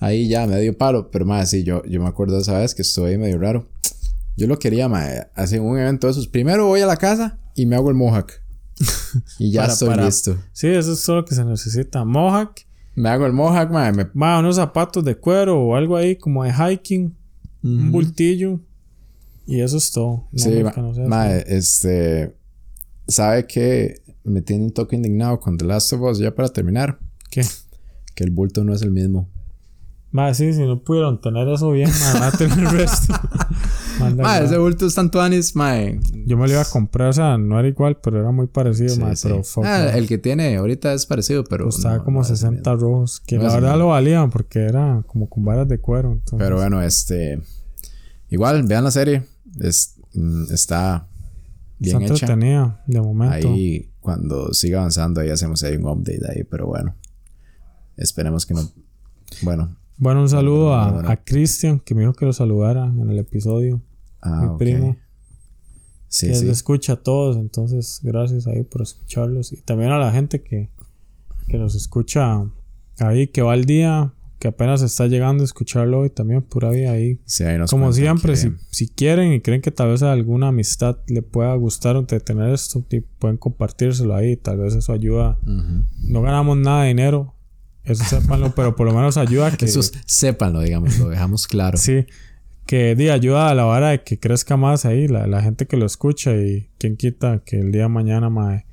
Ahí ya, medio palo. Pero más sí, yo, yo me acuerdo esa vez que estuve ahí medio raro. Yo lo quería, madre, hacer un evento de esos. Primero voy a la casa y me hago el mohawk. Y ya Para- estoy para- listo. Sí, eso es todo lo que se necesita. Mohawk, Me hago el mohawk, madre. Me... ma, unos zapatos de cuero o algo ahí como de hiking, un bultillo. Y eso es todo. No, sí, ma- madre, este. ¿Sabe que me tiene un toque indignado con The Last of Us? Ya para terminar, ¿Qué? que el bulto no es el mismo. Más sí, si no pudieron tener eso bien, van a tener el resto. Mae, ese bulto es tanto anis. Yo me lo iba a comprar, o sea, no era igual, pero era muy parecido, Sí, sí. pero fuck, Ah, el que tiene ahorita es parecido, pero. Costaba no, como no es el 60 mismo. rojos, que No la verdad lo valían porque era como con varas de cuero. Entonces, Pero bueno, este. Igual, vean la serie. Es, mm, está bien está hecha. entretenida de momento. Ahí, cuando siga avanzando, ahí hacemos ahí un update ahí, pero bueno. Esperemos que no. Bueno. Bueno, un saludo a, a Cristian, que me dijo que lo saludara en el episodio. Ah, mi primo. Sí, que sí. lo escucha a todos, entonces gracias ahí por escucharlos. Y también a la gente que, que nos escucha ahí, que va al día, que apenas está llegando a escucharlo hoy también, pura vida ahí. Sí, ahí nos Como siempre, si, si quieren y creen que tal vez a alguna amistad le pueda gustar o tener esto, y pueden compartírselo ahí, tal vez eso ayuda. No ganamos nada de dinero, eso sépanlo, pero por lo menos ayuda a que... Eso es- sépanlo, digamos, lo dejamos claro. Sí, que di, ayuda a la vara de que crezca más ahí, la, la gente que lo escucha y quien quita que el día de mañana mae,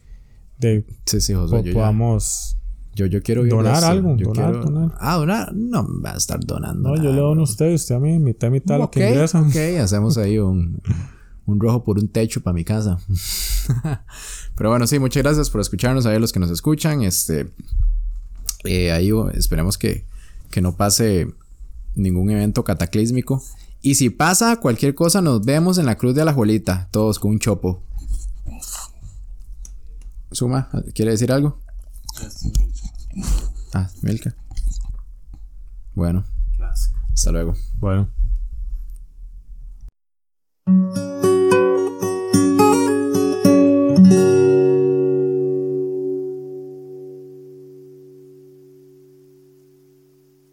de, Sí, sí, Josué. po- Yo, ya- podamos... yo, yo quiero de donar algo, Yo donar, quiero- donar. Ah, donar. No me va a estar donando. No, yo le doy a usted, usted a mí, mitad, mitad lo Ok, que ingresan. ok, hacemos ahí un, un rojo por un techo para mi casa. Pero bueno, sí, muchas gracias por escucharnos ahí los que nos escuchan. Este, eh, ahí oh, esperemos que, que no pase ningún evento cataclísmico. Y si pasa cualquier cosa, nos vemos en la cruz de la Juelita, todos con un chopo. Suma, ¿quiere decir algo? Ah, Milka. Bueno. Hasta luego. Bueno.